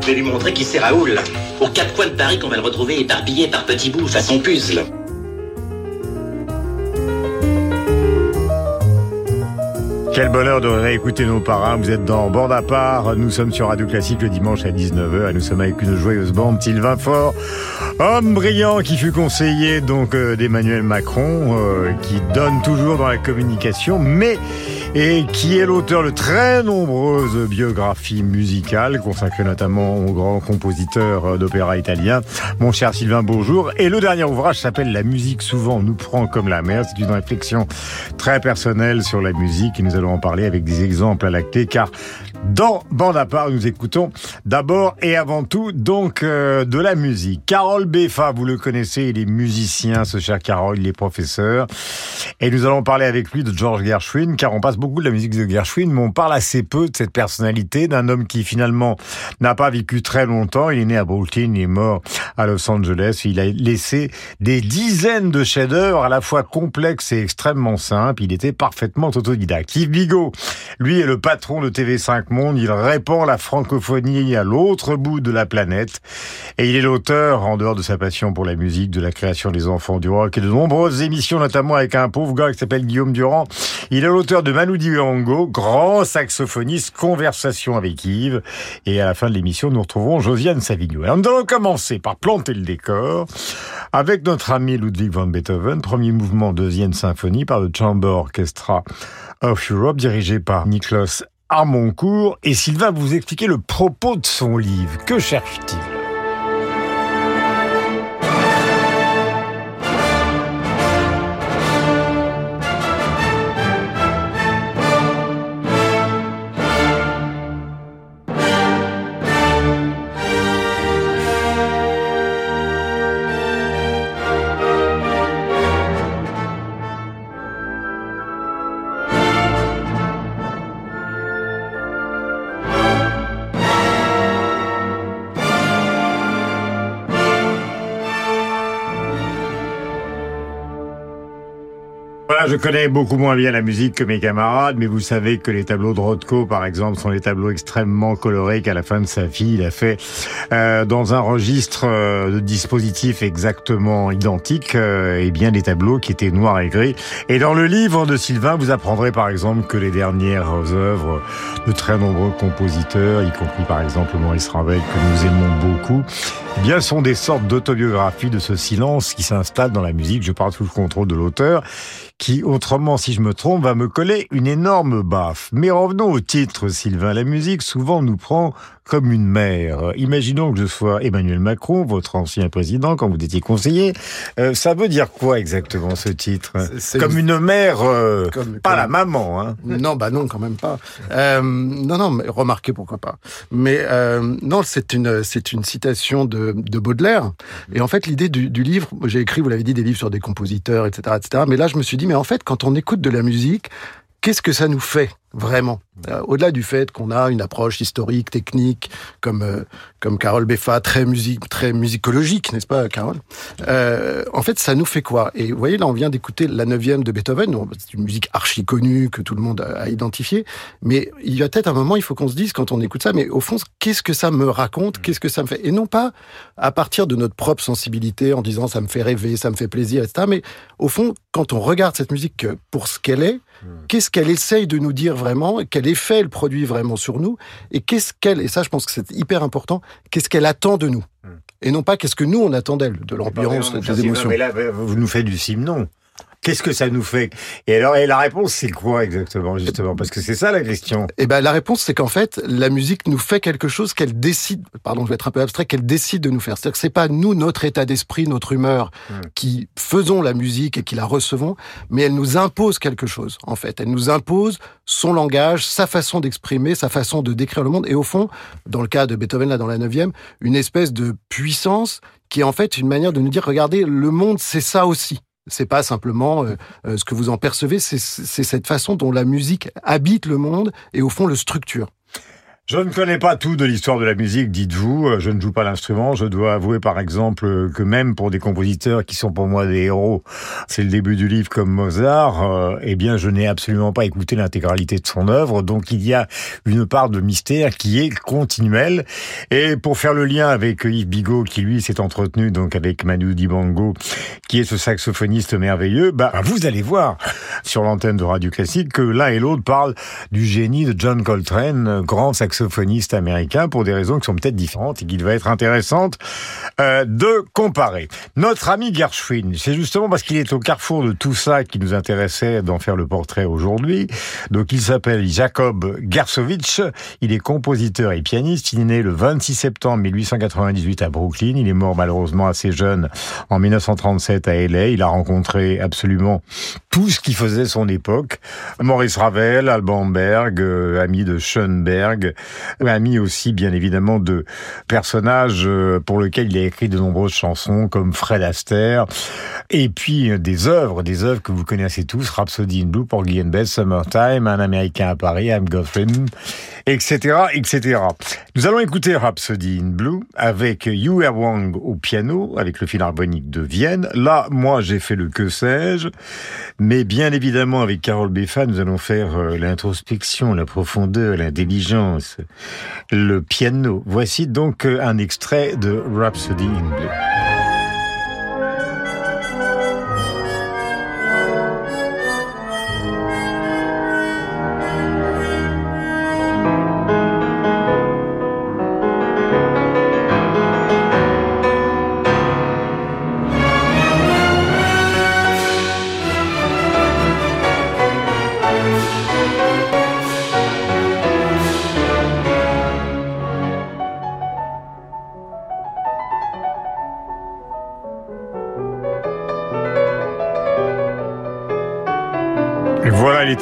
Je vais lui montrer qui c'est Raoul. Aux quatre coins de Paris qu'on va le retrouver éparpillé par petits bouts façon puzzle. Quel bonheur de réécouter nos parrains. Vous êtes dans Bande à part. Nous sommes sur Radio Classique le dimanche à 19h et nous sommes avec une joyeuse bande. Sylvain Fort, homme brillant qui fut conseiller donc euh, d'Emmanuel Macron, euh, qui donne toujours dans la communication, mais et qui est l'auteur de très nombreuses biographies musicales consacrées notamment au grand compositeur d'opéra italien, mon cher Sylvain bonjour. Et le dernier ouvrage s'appelle La musique souvent nous prend comme la mer. C'est une réflexion très personnelle sur la musique et nous allons en parler avec des exemples à la clé car dans Bande à part, nous écoutons d'abord et avant tout donc euh, de la musique. Carole Beffa, vous le connaissez, il est musicien, ce cher Carole, il est professeur. Et nous allons parler avec lui de George Gershwin, car on passe beaucoup de la musique de Gershwin, mais on parle assez peu de cette personnalité, d'un homme qui finalement n'a pas vécu très longtemps. Il est né à Brooklyn, il est mort à Los Angeles. Il a laissé des dizaines de chefs-d'œuvre à la fois complexes et extrêmement simples. Il était parfaitement autodidacte. Yves Bigot, lui, est le patron de TV5 Monde. Il répand la francophonie à l'autre bout de la planète. Et il est l'auteur, en dehors de sa passion pour la musique, de la création des enfants du rock et de nombreuses émissions, notamment avec un pauvre gars qui s'appelle Guillaume Durand. Il est l'auteur de Manu Dibango, grand saxophoniste, conversation avec Yves. Et à la fin de l'émission, nous retrouverons Josiane Savigno. Alors, nous allons commencer par planter le décor avec notre ami Ludwig van Beethoven, premier mouvement, deuxième symphonie par le Chamber Orchestra of Europe, dirigé par Niklas Armoncourt. Et Sylvain vous expliquer le propos de son livre. Que cherche-t-il? Je connais beaucoup moins bien la musique que mes camarades, mais vous savez que les tableaux de Rothko, par exemple, sont des tableaux extrêmement colorés qu'à la fin de sa vie, il a fait euh, dans un registre euh, de dispositifs exactement identiques, euh, et bien des tableaux qui étaient noirs et gris. Et dans le livre de Sylvain, vous apprendrez par exemple que les dernières œuvres de très nombreux compositeurs, y compris par exemple Maurice Ravel, que nous aimons beaucoup, bien, sont des sortes d'autobiographies de ce silence qui s'installe dans la musique. Je parle sous le contrôle de l'auteur qui, autrement, si je me trompe, va me coller une énorme baffe. Mais revenons au titre, Sylvain. La musique, souvent, nous prend comme une mère. Imaginons que je sois Emmanuel Macron, votre ancien président, quand vous étiez conseiller. Euh, ça veut dire quoi exactement ce titre Comme une mère, euh, pas la maman. Hein. Non, bah non, quand même pas. Euh, non, non, mais remarquez pourquoi pas. Mais non, c'est une c'est une citation de, de Baudelaire. Et en fait, l'idée du, du livre, j'ai écrit, vous l'avez dit, des livres sur des compositeurs, etc., etc. Mais là, je me suis dit, mais en fait, quand on écoute de la musique, qu'est-ce que ça nous fait vraiment? Euh, Au-delà du fait qu'on a une approche historique, technique, comme euh, comme Carole Beffa, très musique, très musicologique, n'est-ce pas, Carole euh, En fait, ça nous fait quoi? Et vous voyez, là, on vient d'écouter la neuvième de Beethoven. C'est une musique archi connue que tout le monde a, identifiée. Mais il y a peut-être un moment, il faut qu'on se dise quand on écoute ça, mais au fond, qu'est-ce que ça me raconte? Qu'est-ce que ça me fait? Et non pas à partir de notre propre sensibilité, en disant ça me fait rêver, ça me fait plaisir, etc. Mais au fond, quand on regarde cette musique pour ce qu'elle est, qu'est-ce qu'elle essaye de nous dire vraiment? Quel effet elle produit vraiment sur nous Et qu'est-ce qu'elle, et ça je pense que c'est hyper important, qu'est-ce qu'elle attend de nous? Et non pas qu'est-ce que nous on attend d'elle, de l'ambiance, des émotions. Mais là, vous nous faites du simnon. Qu'est-ce que ça nous fait? Et alors, et la réponse, c'est quoi exactement, justement? Parce que c'est ça la question. Eh ben, la réponse, c'est qu'en fait, la musique nous fait quelque chose qu'elle décide. Pardon, je vais être un peu abstrait. Qu'elle décide de nous faire. C'est-à-dire que c'est pas nous, notre état d'esprit, notre humeur, qui faisons la musique et qui la recevons, mais elle nous impose quelque chose. En fait, elle nous impose son langage, sa façon d'exprimer, sa façon de décrire le monde. Et au fond, dans le cas de Beethoven, là, dans la neuvième, une espèce de puissance qui est en fait une manière de nous dire, regardez, le monde, c'est ça aussi. C'est pas simplement euh, euh, ce que vous en percevez, c'est cette façon dont la musique habite le monde et au fond le structure. Je ne connais pas tout de l'histoire de la musique, dites-vous. Euh, je ne joue pas l'instrument. Je dois avouer, par exemple, que même pour des compositeurs qui sont pour moi des héros, c'est le début du livre comme Mozart, euh, eh bien, je n'ai absolument pas écouté l'intégralité de son œuvre. Donc, il y a une part de mystère qui est continuelle. Et pour faire le lien avec Yves Bigot, qui lui s'est entretenu donc avec Manu Dibango, qui est ce saxophoniste merveilleux, bah, vous allez voir sur l'antenne de Radio Classique que l'un et l'autre parlent du génie de John Coltrane, grand saxophoniste saxophoniste américain pour des raisons qui sont peut-être différentes et qu'il va être intéressante euh, de comparer. Notre ami Gershwin, c'est justement parce qu'il est au carrefour de tout ça qui nous intéressait d'en faire le portrait aujourd'hui. Donc il s'appelle Jacob Gersovitch, il est compositeur et pianiste, il est né le 26 septembre 1898 à Brooklyn, il est mort malheureusement assez jeune en 1937 à LA, il a rencontré absolument tout ce qui faisait son époque. Maurice Ravel, Alban Berg, euh, ami de Schoenberg, ami aussi bien évidemment de personnages euh, pour lesquels il a écrit de nombreuses chansons comme Fred Astaire et puis euh, des œuvres, des œuvres que vous connaissez tous, Rhapsody in Blue, Porgy and Bess, Summertime, Un Américain à Paris, I'm Goffin, etc., etc. Nous allons écouter Rhapsody in Blue avec Yu Wang au piano, avec le Philharmonique de Vienne. Là, moi, j'ai fait le que sais-je, mais bien évidemment, avec Carole Beffa, nous allons faire euh, l'introspection, la profondeur, l'intelligence, le piano. Voici donc euh, un extrait de Rhapsody in Blue.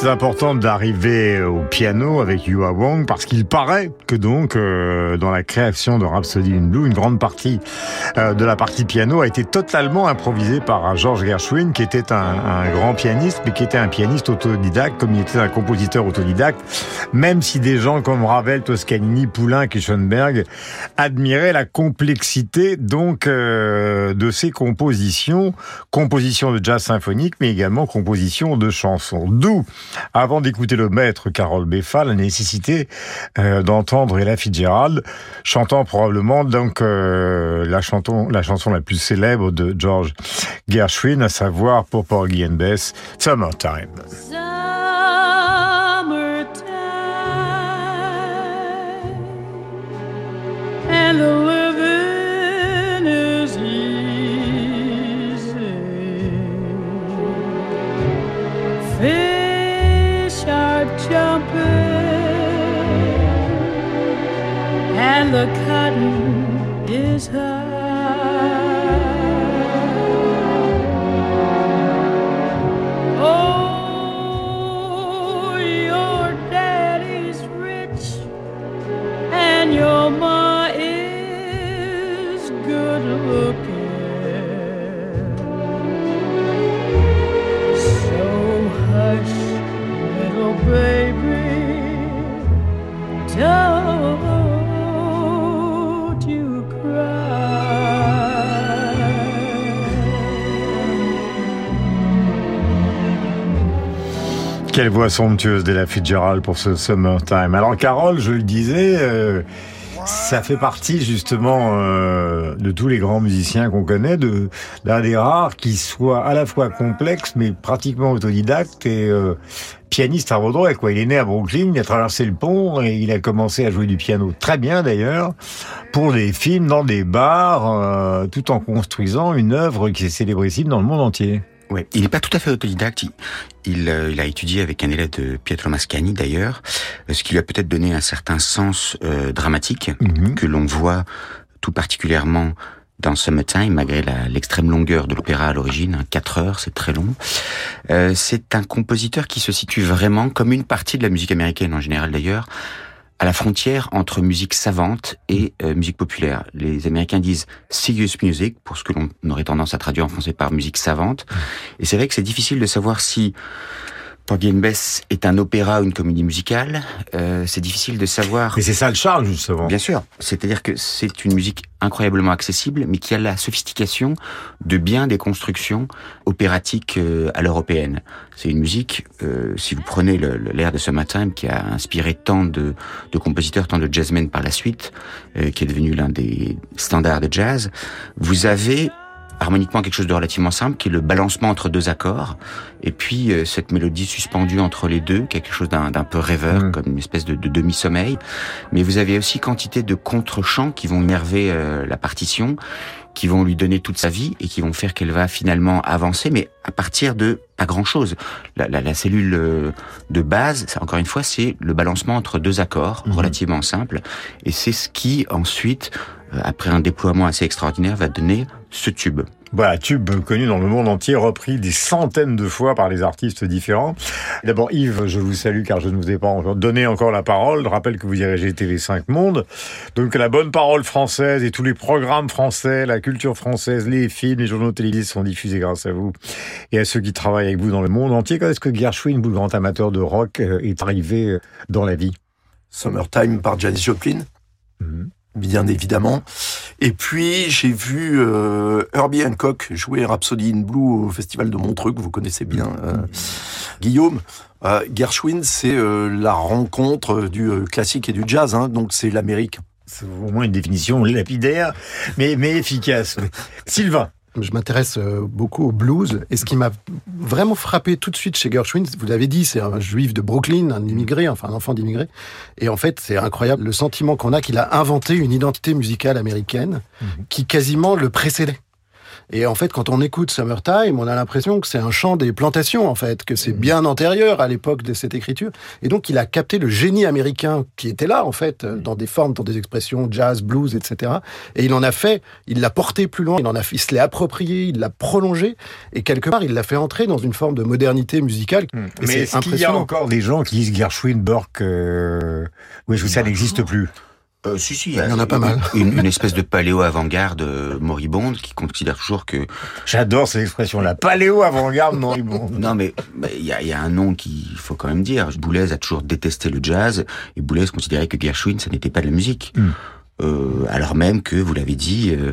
C'est important d'arriver au piano avec Yua Wong parce qu'il paraît que donc euh, dans la création de Rhapsody in Blue, une grande partie euh, de la partie piano a été totalement improvisée par George Gershwin, qui était un, un, grand pianiste, mais qui était un pianiste autodidacte, comme il était un compositeur autodidacte. Même si des gens comme Ravel, Toscanini, Poulenc et Schoenberg admiraient la complexité donc euh, de ses compositions, compositions de jazz symphonique, mais également compositions de chansons. D'où avant d'écouter le maître Carole Beffa, la nécessité euh, d'entendre Ella Fitzgerald chantant probablement donc euh, la, chanson, la plus célèbre de George Gershwin, à savoir pour Porgy and Bess, Summertime. The cotton is high. Oh, your daddy's rich and your ma is good looking. So hush, little baby. Don't Quelle voix somptueuse d'Ella Fitzgerald pour ce Summertime. Alors Carole, je le disais, euh, ça fait partie justement euh, de tous les grands musiciens qu'on connaît, de l'un des rares qui soit à la fois complexe mais pratiquement autodidacte et euh, pianiste à Broadway. Quoi. Il est né à Brooklyn, il a traversé le pont et il a commencé à jouer du piano très bien d'ailleurs pour des films, dans des bars, tout en construisant une œuvre qui est célébrissime dans le monde entier. Ouais, il n'est pas tout à fait autodidacte. Il, euh, il, a étudié avec un élève de Pietro Mascagni d'ailleurs, ce qui lui a peut-être donné un certain sens euh, dramatique Mhm. que l'on voit tout particulièrement dans Summertime, malgré l'extrême longueur de l'opéra à l'origine, hein, 4 heures, c'est très long. Euh, c'est un compositeur qui se situe vraiment comme une partie de la musique américaine en général d'ailleurs, à la frontière entre musique savante et euh, musique populaire. Les Américains disent serious music, pour ce que l'on aurait tendance à traduire en français par musique savante. Et c'est vrai que c'est difficile de savoir si Porgy and Bess est un opéra ou une comédie musicale. Euh, c'est difficile de savoir. Mais c'est ça le charme, justement. Bien sûr. C'est-à-dire que c'est une musique incroyablement accessible, mais qui a la sophistication de bien des constructions opératiques euh, à l'européenne. C'est une musique, euh, si vous prenez l'air de Summertime, qui a inspiré tant de, de compositeurs, tant de jazzmen par la suite, euh, qui est devenu l'un des standards de jazz, vous avez harmoniquement quelque chose de relativement simple, qui est le balancement entre deux accords, et puis euh, cette mélodie suspendue entre les deux, quelque chose d'un peu rêveur, Mm. comme une espèce de, de demi-sommeil. Mais vous avez aussi quantité de contre-chants qui vont énerver euh, la partition, qui vont lui donner toute sa vie et qui vont faire qu'elle va finalement avancer, mais à partir de pas grand-chose. La, la, la cellule euh, de base, ça, encore une fois, c'est le balancement entre deux accords Mhm. relativement simples, et c'est ce qui ensuite, euh, après un déploiement assez extraordinaire, va donner ce tube. Voilà, tube connu dans le monde entier, repris des centaines de fois par les artistes différents. D'abord, Yves, je vous salue car je ne vous ai pas encore donné encore la parole. Je rappelle que vous dirigez TV5 Monde. Donc, la bonne parole française et tous les programmes français, la culture française, les films, les journaux télévisés sont diffusés grâce à vous et à ceux qui travaillent avec vous dans le monde entier. Quand est-ce que Gershwin, vous, le grand amateur de rock, euh, est arrivé euh, dans la vie? Summertime par Janis Joplin, Mhm. bien évidemment. Et puis j'ai vu euh, Herbie Hancock jouer Rhapsody in Blue au festival de Montreux que vous connaissez bien, euh, Guillaume. Euh, Gershwin, c'est euh, la rencontre du euh, classique et du jazz, hein, donc c'est l'Amérique. C'est au moins une définition lapidaire, mais, mais efficace. Sylvain Je m'intéresse euh, beaucoup au blues et ce qui m'a vraiment frappé tout de suite chez Gershwin, vous l'avez dit, c'est un juif de Brooklyn, un immigré, enfin un enfant d'immigré. Et en fait, c'est incroyable le sentiment qu'on a qu'il a inventé une identité musicale américaine qui quasiment le précédait. Et en fait, quand on écoute Summertime, on a l'impression que c'est un chant des plantations, en fait, que c'est bien antérieur à l'époque de cette écriture. Et donc, il a capté le génie américain qui était là, en fait, euh, dans des formes, dans des expressions jazz, blues, etc. Et il en a fait, il l'a porté plus loin, il en a, il se l'est approprié, il l'a prolongé, et quelque part, il l'a fait entrer dans une forme de modernité musicale. Et Mais est-ce qu'il y a encore des gens qui disent Gershwin, Burke, euh... oui, ça n'existe plus? Euh, si, si, Il y en a pas mal. Une, une espèce de paléo avant-garde euh, moribonde qui considère toujours que J'adore cette expression, la paléo avant-garde moribonde. non mais il y a, il y a un nom qu'il faut quand même dire. Boulez a toujours détesté le jazz et Boulez considérait que Gershwin ça n'était pas de la musique. Mm. Euh, alors même que, vous l'avez dit, euh,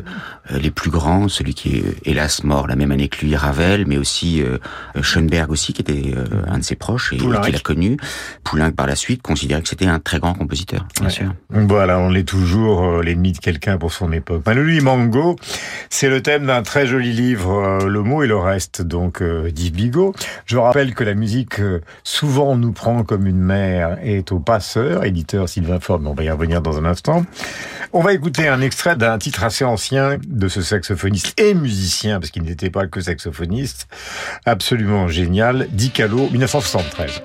euh, les plus grands, celui qui est hélas mort la même année que lui, Ravel, mais aussi euh, Schoenberg aussi, qui était euh, un de ses proches et Poulenc. qui l'a connu. Poulenc par la suite considérait que c'était un très grand compositeur, bien Ouais. sûr. Voilà, on est toujours euh, l'ennemi de quelqu'un pour son époque. Manolo Mango, c'est le thème d'un très joli livre, euh, Le mot et le reste, donc euh, d'Yves Bigot. Je rappelle que la musique, euh, souvent on nous prend comme une mère, est au passeur, éditeur Sylvain Ford, mais on va y revenir dans un instant. On va écouter un extrait d'un titre assez ancien de ce saxophoniste et musicien, parce qu'il n'était pas que saxophoniste, absolument génial, Dicalo, 1973.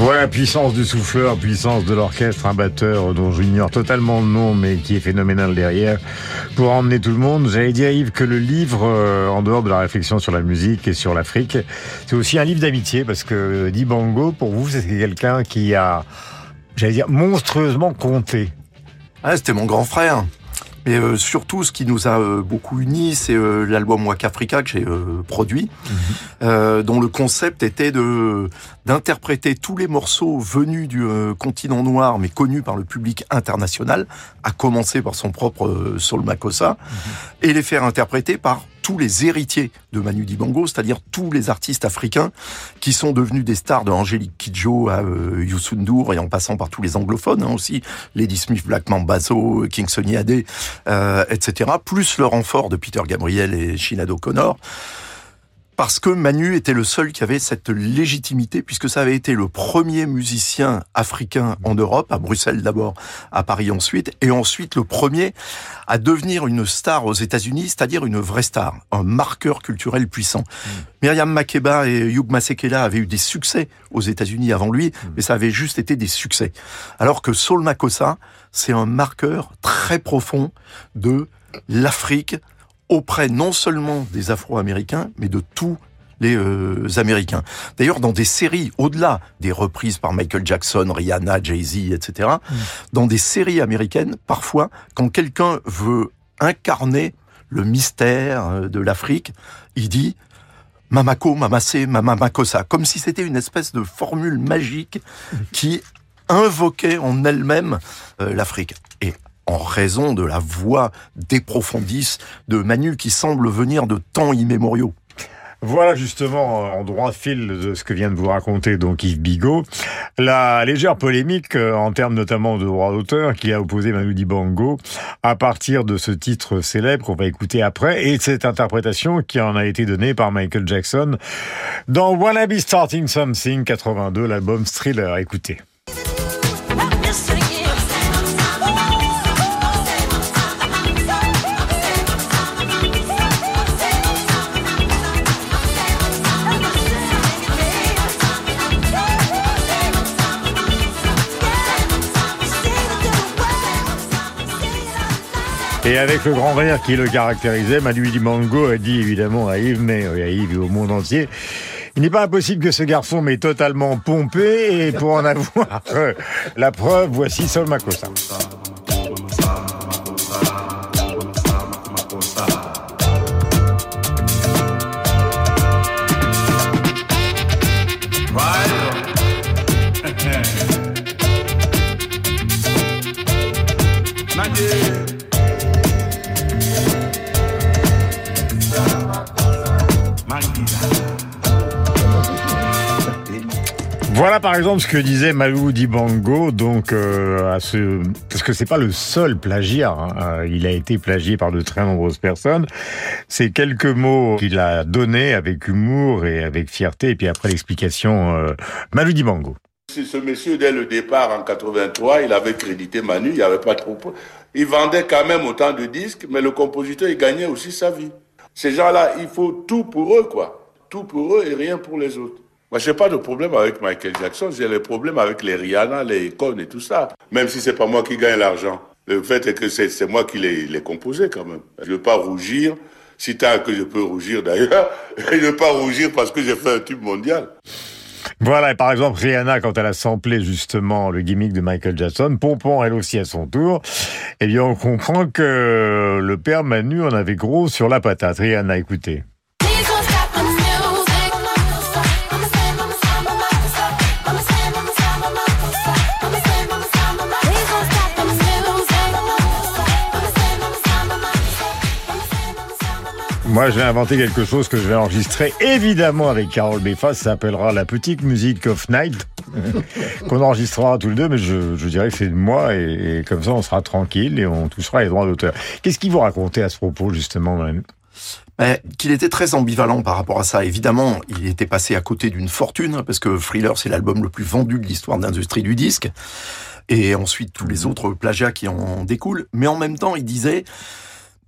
Voilà, puissance du souffleur, puissance de l'orchestre, un batteur dont j'ignore totalement le nom, mais qui est phénoménal derrière, pour emmener tout le monde. J'allais dire, Yves, que le livre, euh, en dehors de la réflexion sur la musique et sur l'Afrique, c'est aussi un livre d'amitié, parce que Dibango, pour vous, c'est quelqu'un qui a, j'allais dire, monstrueusement compté. Ah, c'était mon grand frère. Mais euh, surtout, ce qui nous a euh, beaucoup unis, c'est euh, l'album Waka Africa que j'ai euh, produit, euh, dont le concept était de d'interpréter tous les morceaux venus du euh, continent noir, mais connus par le public international, à commencer par son propre euh, Soul Makossa, et les faire interpréter par tous les héritiers de Manu Dibango, c'est-à-dire tous les artistes africains qui sont devenus des stars de Angélique Kidjo à euh, Youssou N'Dour et en passant par tous les anglophones hein, aussi, Lady Smith, Black Mambazo, King Sonny Adé, euh, etc., plus le renfort de Peter Gabriel et Shinado Connor. Parce que Manu était le seul qui avait cette légitimité, puisque ça avait été le premier musicien africain en Europe, à Bruxelles d'abord, à Paris ensuite, et ensuite le premier à devenir une star aux États-Unis, c'est-à-dire une vraie star, un marqueur culturel puissant. Myriam Makeba et Hugh Masekela avaient eu des succès aux États-Unis avant lui, mais ça avait juste été des succès. Alors que Saul Makossa, c'est un marqueur très profond de l'Afrique auprès non seulement des Afro-Américains, mais de tous les euh, Américains. D'ailleurs, dans des séries, au-delà des reprises par Michael Jackson, Rihanna, Jay-Z, etc., dans des séries américaines, parfois, quand quelqu'un veut incarner le mystère euh, de l'Afrique, il dit Mamako, Mamase, Mamamakosa, comme si c'était une espèce de formule magique qui invoquait en elle-même euh, l'Afrique. Et en raison de la voix des profondis de Manu qui semble venir de temps immémoriaux. Voilà justement en droit fil de ce que vient de vous raconter donc Yves Bigot, la légère polémique euh, en termes notamment de droit d'auteur qui a opposé Manu Dibango à partir de ce titre célèbre qu'on va écouter après et de cette interprétation qui en a été donnée par Michael Jackson dans Wanna Be Starting Something 82, l'album Thriller. Écoutez. Et avec le grand rire qui le caractérisait, Manu Dibango a dit évidemment à Yves, mais à Yves et au monde entier, il n'est pas impossible que ce garçon m'ait totalement pompé et pour en avoir euh, la preuve, voici Sol Makossa. Voilà par exemple ce que disait Malou Dibango, donc euh, à ce parce que c'est pas le seul plagiat. hein, euh, il a été plagié par de très nombreuses personnes. C'est quelques mots qu'il a donnés avec humour et avec fierté, et puis après l'explication, euh, Malou Dibango. Si ce monsieur, dès le départ en 83, il avait crédité Manu, il n'y avait pas trop. Il vendait quand même autant de disques, mais le compositeur, il gagnait aussi sa vie. Ces gens-là, il faut tout pour eux, quoi. Tout pour eux et rien pour les autres. Moi, j'ai pas de problème avec Michael Jackson, j'ai le problème avec les Rihanna, les Icônes et tout ça. Même si c'est pas moi qui gagne l'argent. Le fait est que c'est moi qui les, les composé quand même. Je veux pas rougir, si tant que je peux rougir d'ailleurs. Je veux pas rougir parce que j'ai fait un tube mondial. Voilà, et par exemple, Rihanna, quand elle a samplé justement le gimmick de Michael Jackson, Pompon, elle aussi à son tour, eh bien, on comprend que le père Manu en avait gros sur la patate. Rihanna, écoutez. Moi, je vais inventer quelque chose que je vais enregistrer évidemment avec Carole Beffa. Ça s'appellera La Petite Musique of Night, qu'on enregistrera tous les deux, mais je, je dirais que c'est de moi et, comme ça, on sera tranquille et on touchera les droits d'auteur. Qu'est-ce qu'il vous racontait à ce propos, justement, Manu? Mais qu'il était très ambivalent par rapport à ça. Évidemment, il était passé à côté d'une fortune, hein, parce que Thriller, c'est l'album le plus vendu de l'histoire de l'industrie du disque. Et ensuite, tous les autres plagiats qui en découlent. Mais en même temps, il disait,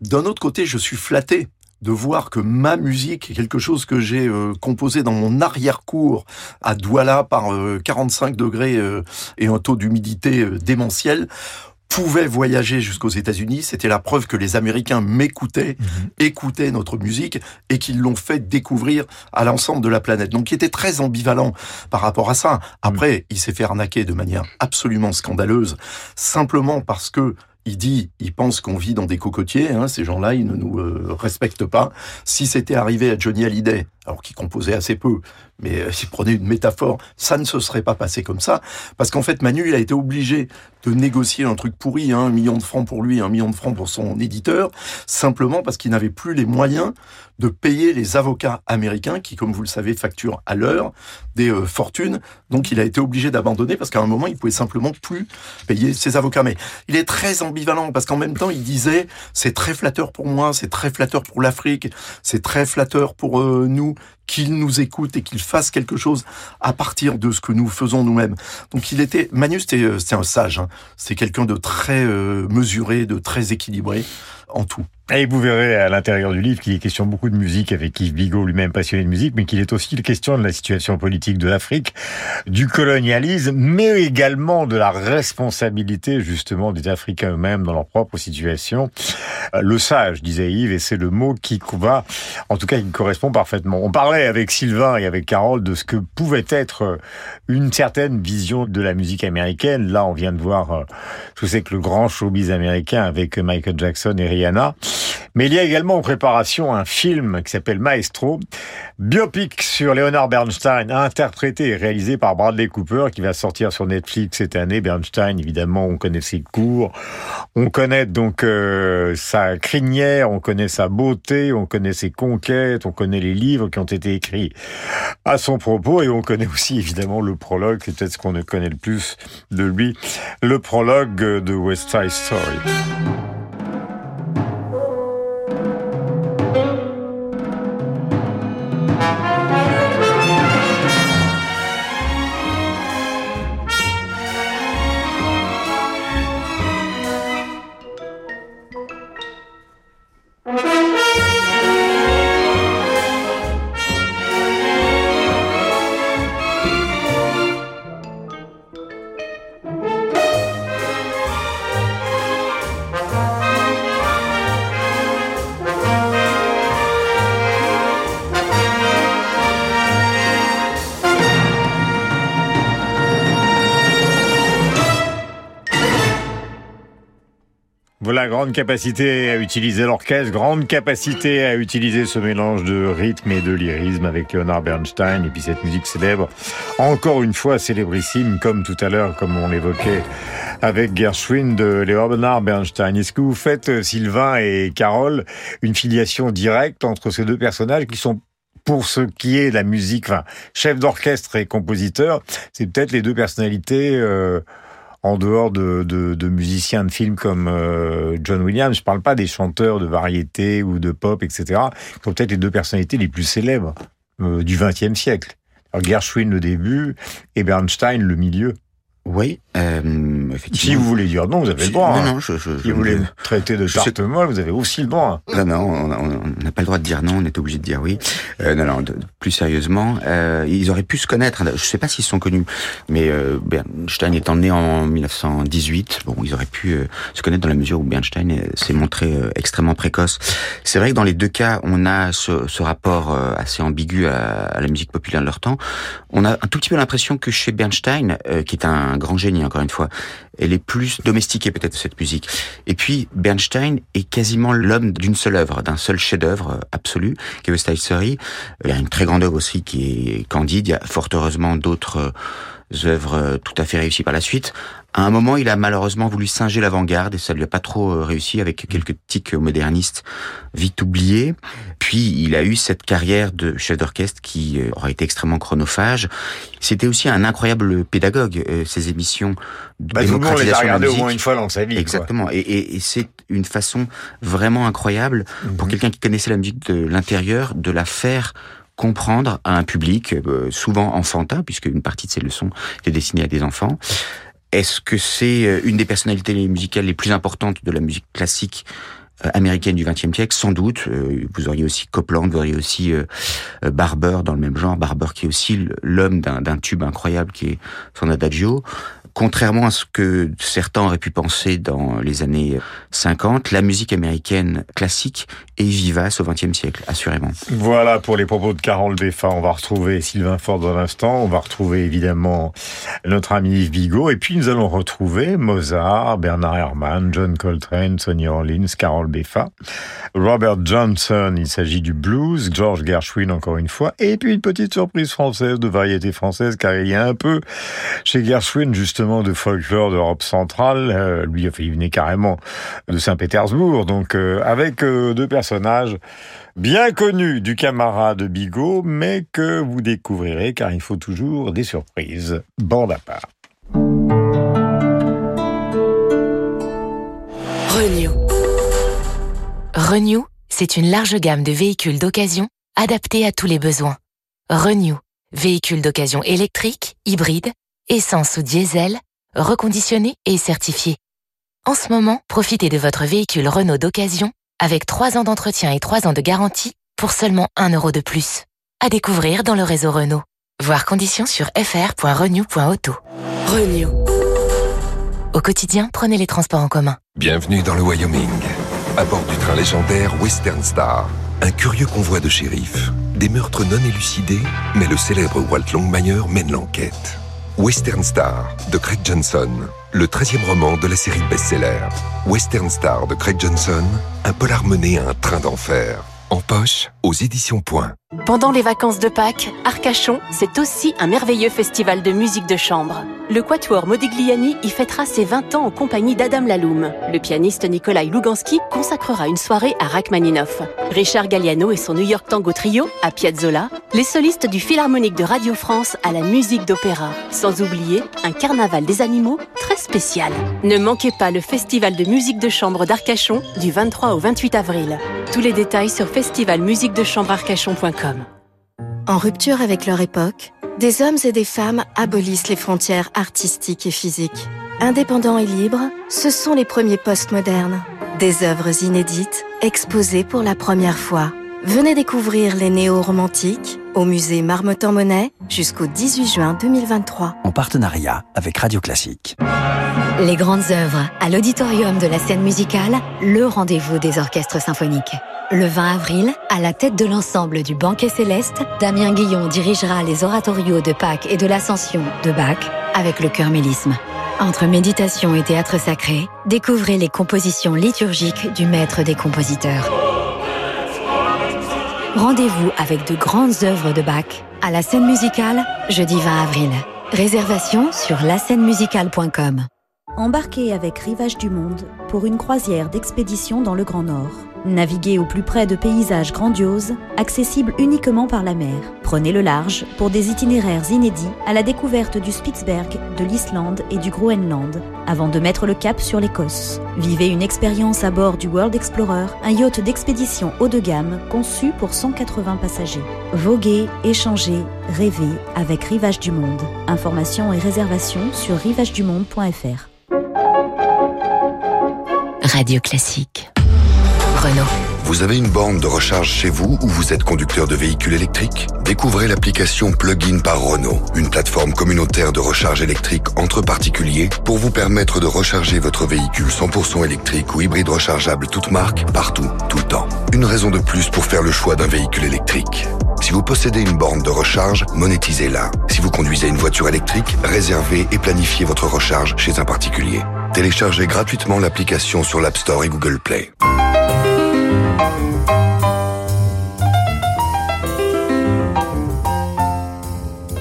d'un autre côté, je suis flatté de voir que ma musique, quelque chose que j'ai euh, composé dans mon arrière-cour à Douala par euh, 45 degrés euh, et un taux d'humidité euh, démentiel, pouvait voyager jusqu'aux États-Unis. C'était la preuve que les Américains m'écoutaient, écoutaient notre musique et qu'ils l'ont fait découvrir à l'ensemble de la planète. Donc, il était très ambivalent par rapport à ça. Après, il s'est fait arnaquer de manière absolument scandaleuse, simplement parce que il dit, il pense qu'on vit dans des cocotiers. Hein, ces gens-là, ils ne nous euh, respectent pas. Si c'était arrivé à Johnny Hallyday, alors qu'il composait assez peu, mais euh, s'il prenait une métaphore, ça ne se serait pas passé comme ça, parce qu'en fait, Manu, il a été obligé de négocier un truc pourri, hein, un million de francs pour lui, un million de francs pour son éditeur, simplement parce qu'il n'avait plus les moyens de payer les avocats américains qui, comme vous le savez, facturent à l'heure des euh, fortunes. Donc, il a été obligé d'abandonner parce qu'à un moment, il pouvait simplement plus payer ses avocats. Mais il est très ambivalent parce qu'en même temps, il disait c'est très flatteur pour moi, c'est très flatteur pour l'Afrique, c'est très flatteur pour euh, nous qu'il nous écoute et qu'il fasse quelque chose à partir de ce que nous faisons nous-mêmes. Donc il était, Manu, c'était euh, un sage. Hein. C'est quelqu'un de très euh, mesuré, de très équilibré en tout. Et vous verrez à l'intérieur du livre qu'il est question beaucoup de musique avec Yves Bigot, lui-même passionné de musique, mais qu'il est aussi question de la situation politique de l'Afrique, du colonialisme, mais également de la responsabilité justement des Africains eux-mêmes dans leur propre situation. Euh, Le sage, disait Yves, et c'est le mot qui va, en tout cas, qui correspond parfaitement. On parlait avec Sylvain et avec Carole de ce que pouvait être une certaine vision de la musique américaine. Là, on vient de voir euh, ce que c'est que le grand showbiz américain avec Michael Jackson et Rihanna. Mais il y a également en préparation un film qui s'appelle Maestro, biopic sur Leonard Bernstein, interprété et réalisé par Bradley Cooper, qui va sortir sur Netflix cette année. Bernstein, évidemment, on connaît ses cours, on connaît donc euh, sa crinière, on connaît sa beauté, on connaît ses conquêtes, on connaît les livres qui ont été écrits à son propos, et on connaît aussi évidemment le prologue, c'est peut-être ce qu'on ne connaît le plus de lui, le prologue de West Side Story. Grande capacité à utiliser l'orchestre, grande capacité à utiliser ce mélange de rythme et de lyrisme avec Leonard Bernstein et puis cette musique célèbre, encore une fois célébrissime comme tout à l'heure, comme on l'évoquait avec Gershwin de Leonard Bernstein. Est-ce que vous faites, Sylvain et Carole, une filiation directe entre ces deux personnages qui sont pour ce qui est de la musique, enfin, chef d'orchestre et compositeur, c'est peut-être les deux personnalités euh, en dehors de, de, de, musiciens de films comme euh, John Williams. Je parle pas des chanteurs de variété ou de pop, etc. Qui sont peut-être les deux personnalités les plus célèbres euh, du XXe siècle. Alors, Gershwin le début et Bernstein le milieu. Oui, euh, effectivement. Si vous voulez dire non, vous avez le droit. Non, hein. non, je, je, si je vous voulez me- traiter de tarte molle, vous avez aussi le droit. Non, non, on n'a pas le droit de dire non, on est obligé de dire oui. Euh, non, non, de- plus sérieusement, euh, ils auraient pu se connaître. Je sais pas s'ils se sont connus, mais euh, Bernstein étant né en 1918, bon, ils auraient pu euh, se connaître dans la mesure où Bernstein euh, s'est montré extrêmement précoce. C'est vrai que dans les deux cas, on a ce, ce rapport euh, assez ambigu à, à la musique populaire de leur temps. On a un tout petit peu l'impression que chez Bernstein, euh, qui est un grand génie encore une fois, elle est plus domestiquée peut-être cette musique. Et puis Bernstein est quasiment l'homme d'une seule œuvre, d'un seul chef-d'œuvre euh, absolu, qui est Story. Il y a une très grande œuvre aussi qui est Candide. Il y a fort heureusement d'autres euh, œuvres euh, tout à fait réussies par la suite. À un moment, il a malheureusement voulu singer l'avant-garde et ça lui a pas trop euh, réussi avec quelques tics modernistes vite oubliés. Puis il a eu cette carrière de chef d'orchestre qui euh, aura été extrêmement chronophage. C'était aussi un incroyable pédagogue. euh, Ces émissions de Bah, tout le monde les a démocratisation de la regardées au moins une fois dans sa vie. quoi. Exactement. Et, et, et c'est une façon vraiment incroyable pour Mhm. quelqu'un qui connaissait la musique de l'intérieur de la faire comprendre à un public euh, souvent enfantin, puisque une partie de ces leçons étaient destinées à des enfants. Est-ce que c'est euh, une des personnalités musicales les plus importantes de la musique classique euh, américaine du XXe siècle? Sans doute. Euh, Vous auriez aussi Copland, vous auriez aussi Barber dans le même genre. Barber qui est aussi l'homme d'un tube incroyable qui est son Adagio. Contrairement à ce que certains auraient pu penser dans les années 50, la musique américaine classique est vivace au XXe siècle, assurément. Voilà pour les propos de Carole Beffa. On va retrouver Sylvain Ford dans l'instant. On va retrouver évidemment notre ami Yves Bigot. Et puis nous allons retrouver Mozart, Bernard Herrmann, John Coltrane, Sonny Rollins, Carole Beffa, Robert Johnson. Il s'agit du blues, George Gershwin encore une fois. Et puis une petite surprise française de variété française car il y a un peu chez Gershwin justement de folklore d'Europe centrale. Euh, lui, il venait carrément de Saint-Pétersbourg. Donc euh, avec euh, deux personnages bien connus du camarade Bigot, mais que vous découvrirez car il faut toujours des surprises. Bande à part. Renew. Renew, c'est une large gamme de véhicules d'occasion adapté à tous les besoins. Renew, véhicule d'occasion électrique, hybride, essence ou diesel, reconditionné et certifié. En ce moment, profitez de votre véhicule Renault d'occasion avec 3 ans d'entretien et 3 ans de garantie pour seulement 1 euro de plus. À découvrir dans le réseau Renault. Voir conditions sur fr.renew.auto. Renew. Au quotidien, prenez les transports en commun. Bienvenue dans le Wyoming. À bord du train légendaire Western Star. Un curieux convoi de shérifs. Des meurtres non élucidés, mais le célèbre Walt Longmire mène l'enquête. Western Star de Craig Johnson. Le 13e roman de la série best-seller. Western Star de Craig Johnson. Un polar mené à un train d'enfer. En poche, aux éditions Point. Pendant les vacances de Pâques, Arcachon, c'est aussi un merveilleux festival de musique de chambre. Le Quatuor Modigliani y fêtera ses 20 ans en compagnie d'Adam Laloum. Le pianiste Nikolai Lugansky consacrera une soirée à Rachmaninoff. Richard Galliano et son New York Tango Trio à Piazzolla. Les solistes du Philharmonique de Radio France à la musique d'opéra. Sans oublier un carnaval des animaux très spécial. Ne manquez pas le festival de musique de chambre d'Arcachon du 23 au 28 avril. Tous les détails sur festivalmusiquedechambre-arcachon.com. En rupture avec leur époque, des hommes et des femmes abolissent les frontières artistiques et physiques. Indépendants et libres, ce sont les premiers postmodernes. Des œuvres inédites, exposées pour la première fois. Venez découvrir les néo-romantiques au musée Marmottan-Monet jusqu'au 18 juin 2023. En partenariat avec Radio Classique. Les grandes œuvres à l'auditorium de la scène musicale, le rendez-vous des orchestres symphoniques. Le 20 avril, à la tête de l'ensemble du Banquet Céleste, Damien Guillon dirigera les oratorios de Pâques et de l'Ascension de Bach avec le chœur mélisme. Entre méditation et théâtre sacré, découvrez les compositions liturgiques du maître des compositeurs. Rendez-vous avec de grandes œuvres de Bach à la scène musicale, jeudi 20 avril. Réservation sur lascènemusicale.com. Embarquez avec Rivage du Monde pour une croisière d'expédition dans le Grand Nord. Naviguez au plus près de paysages grandioses, accessibles uniquement par la mer. Prenez le large pour des itinéraires inédits à la découverte du Spitzberg, de l'Islande et du Groenland, avant de mettre le cap sur l'Écosse. Vivez une expérience à bord du World Explorer, un yacht d'expédition haut de gamme conçu pour 180 passagers. Voguez, échangez, rêvez avec Rivage du Monde. Informations et réservations sur rivagedumonde.fr. Radio Classique. Vous avez une borne de recharge chez vous ou vous êtes conducteur de véhicules électriques? Découvrez l'application Plugin par Renault, une plateforme communautaire de recharge électrique entre particuliers pour vous permettre de recharger votre véhicule 100% électrique ou hybride rechargeable toute marque, partout, tout le temps. Une raison de plus pour faire le choix d'un véhicule électrique. Si vous possédez une borne de recharge, monétisez-la. Si vous conduisez une voiture électrique, réservez et planifiez votre recharge chez un particulier. Téléchargez gratuitement l'application sur l'App Store et Google Play.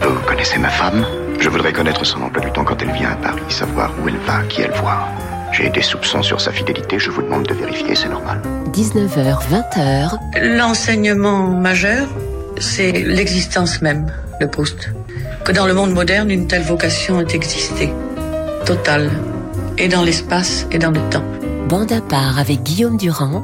Vous connaissez ma femme? Je voudrais connaître son emploi du temps quand elle vient à Paris, savoir où elle va, qui elle voit. J'ai des soupçons sur sa fidélité, je vous demande de vérifier, c'est normal. 19h, 20h. L'enseignement majeur, c'est l'existence même de Proust. Que dans le monde moderne, une telle vocation ait existé. Totale. Et dans l'espace et dans le temps. Bande à part avec Guillaume Durand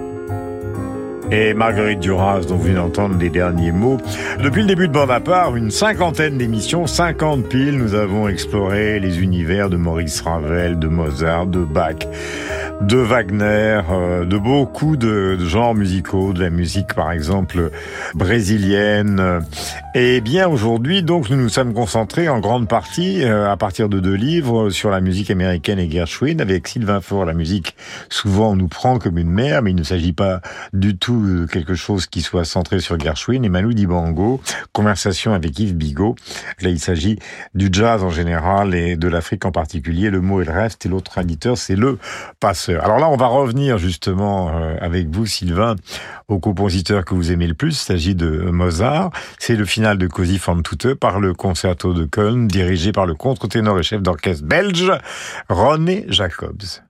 Et Marguerite Duras, dont vous venez d'entendre les derniers mots. Depuis le début de Bande à part, une cinquantaine d'émissions, 50 piles, nous avons exploré les univers de Maurice Ravel, de Mozart, de Bach, de Wagner, euh, de beaucoup de, genres musicaux, de la musique par exemple brésilienne. Et bien aujourd'hui, donc, nous nous sommes concentrés en grande partie, euh, à partir de deux livres, sur la musique américaine et Gershwin, avec Sylvain Faure. La musique, souvent, on nous prend comme une mère, mais il ne s'agit pas du tout de quelque chose qui soit centré sur Gershwin. Et Manu Dibango, conversation avec Yves Bigot. Là, il s'agit du jazz en général et de l'Afrique en particulier. Le mot est le reste, et l'autre éditeur, c'est le passeur. Alors là, on va revenir justement euh, avec vous, Sylvain, au compositeur que vous aimez le plus. Il s'agit de Mozart. C'est le final de Così fan tutte par le concerto de Köln, dirigé par le contre-ténor et chef d'orchestre belge, René Jacobs.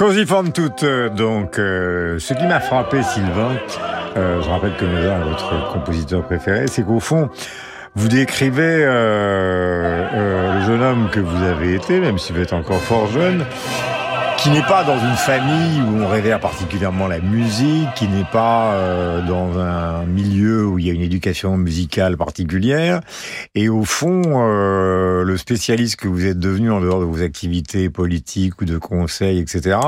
Così fan tutte, donc, euh, ce qui m'a frappé, Sylvain, euh, je rappelle que Mozart est votre compositeur préféré, c'est qu'au fond, vous décrivez euh, euh, le jeune homme que vous avez été, même si vous êtes encore fort jeune, qui n'est pas dans une famille où on révère particulièrement la musique, qui n'est pas euh, dans un milieu où il y a une éducation musicale particulière. Et au fond, euh, le spécialiste que vous êtes devenu en dehors de vos activités politiques ou de conseils, etc.,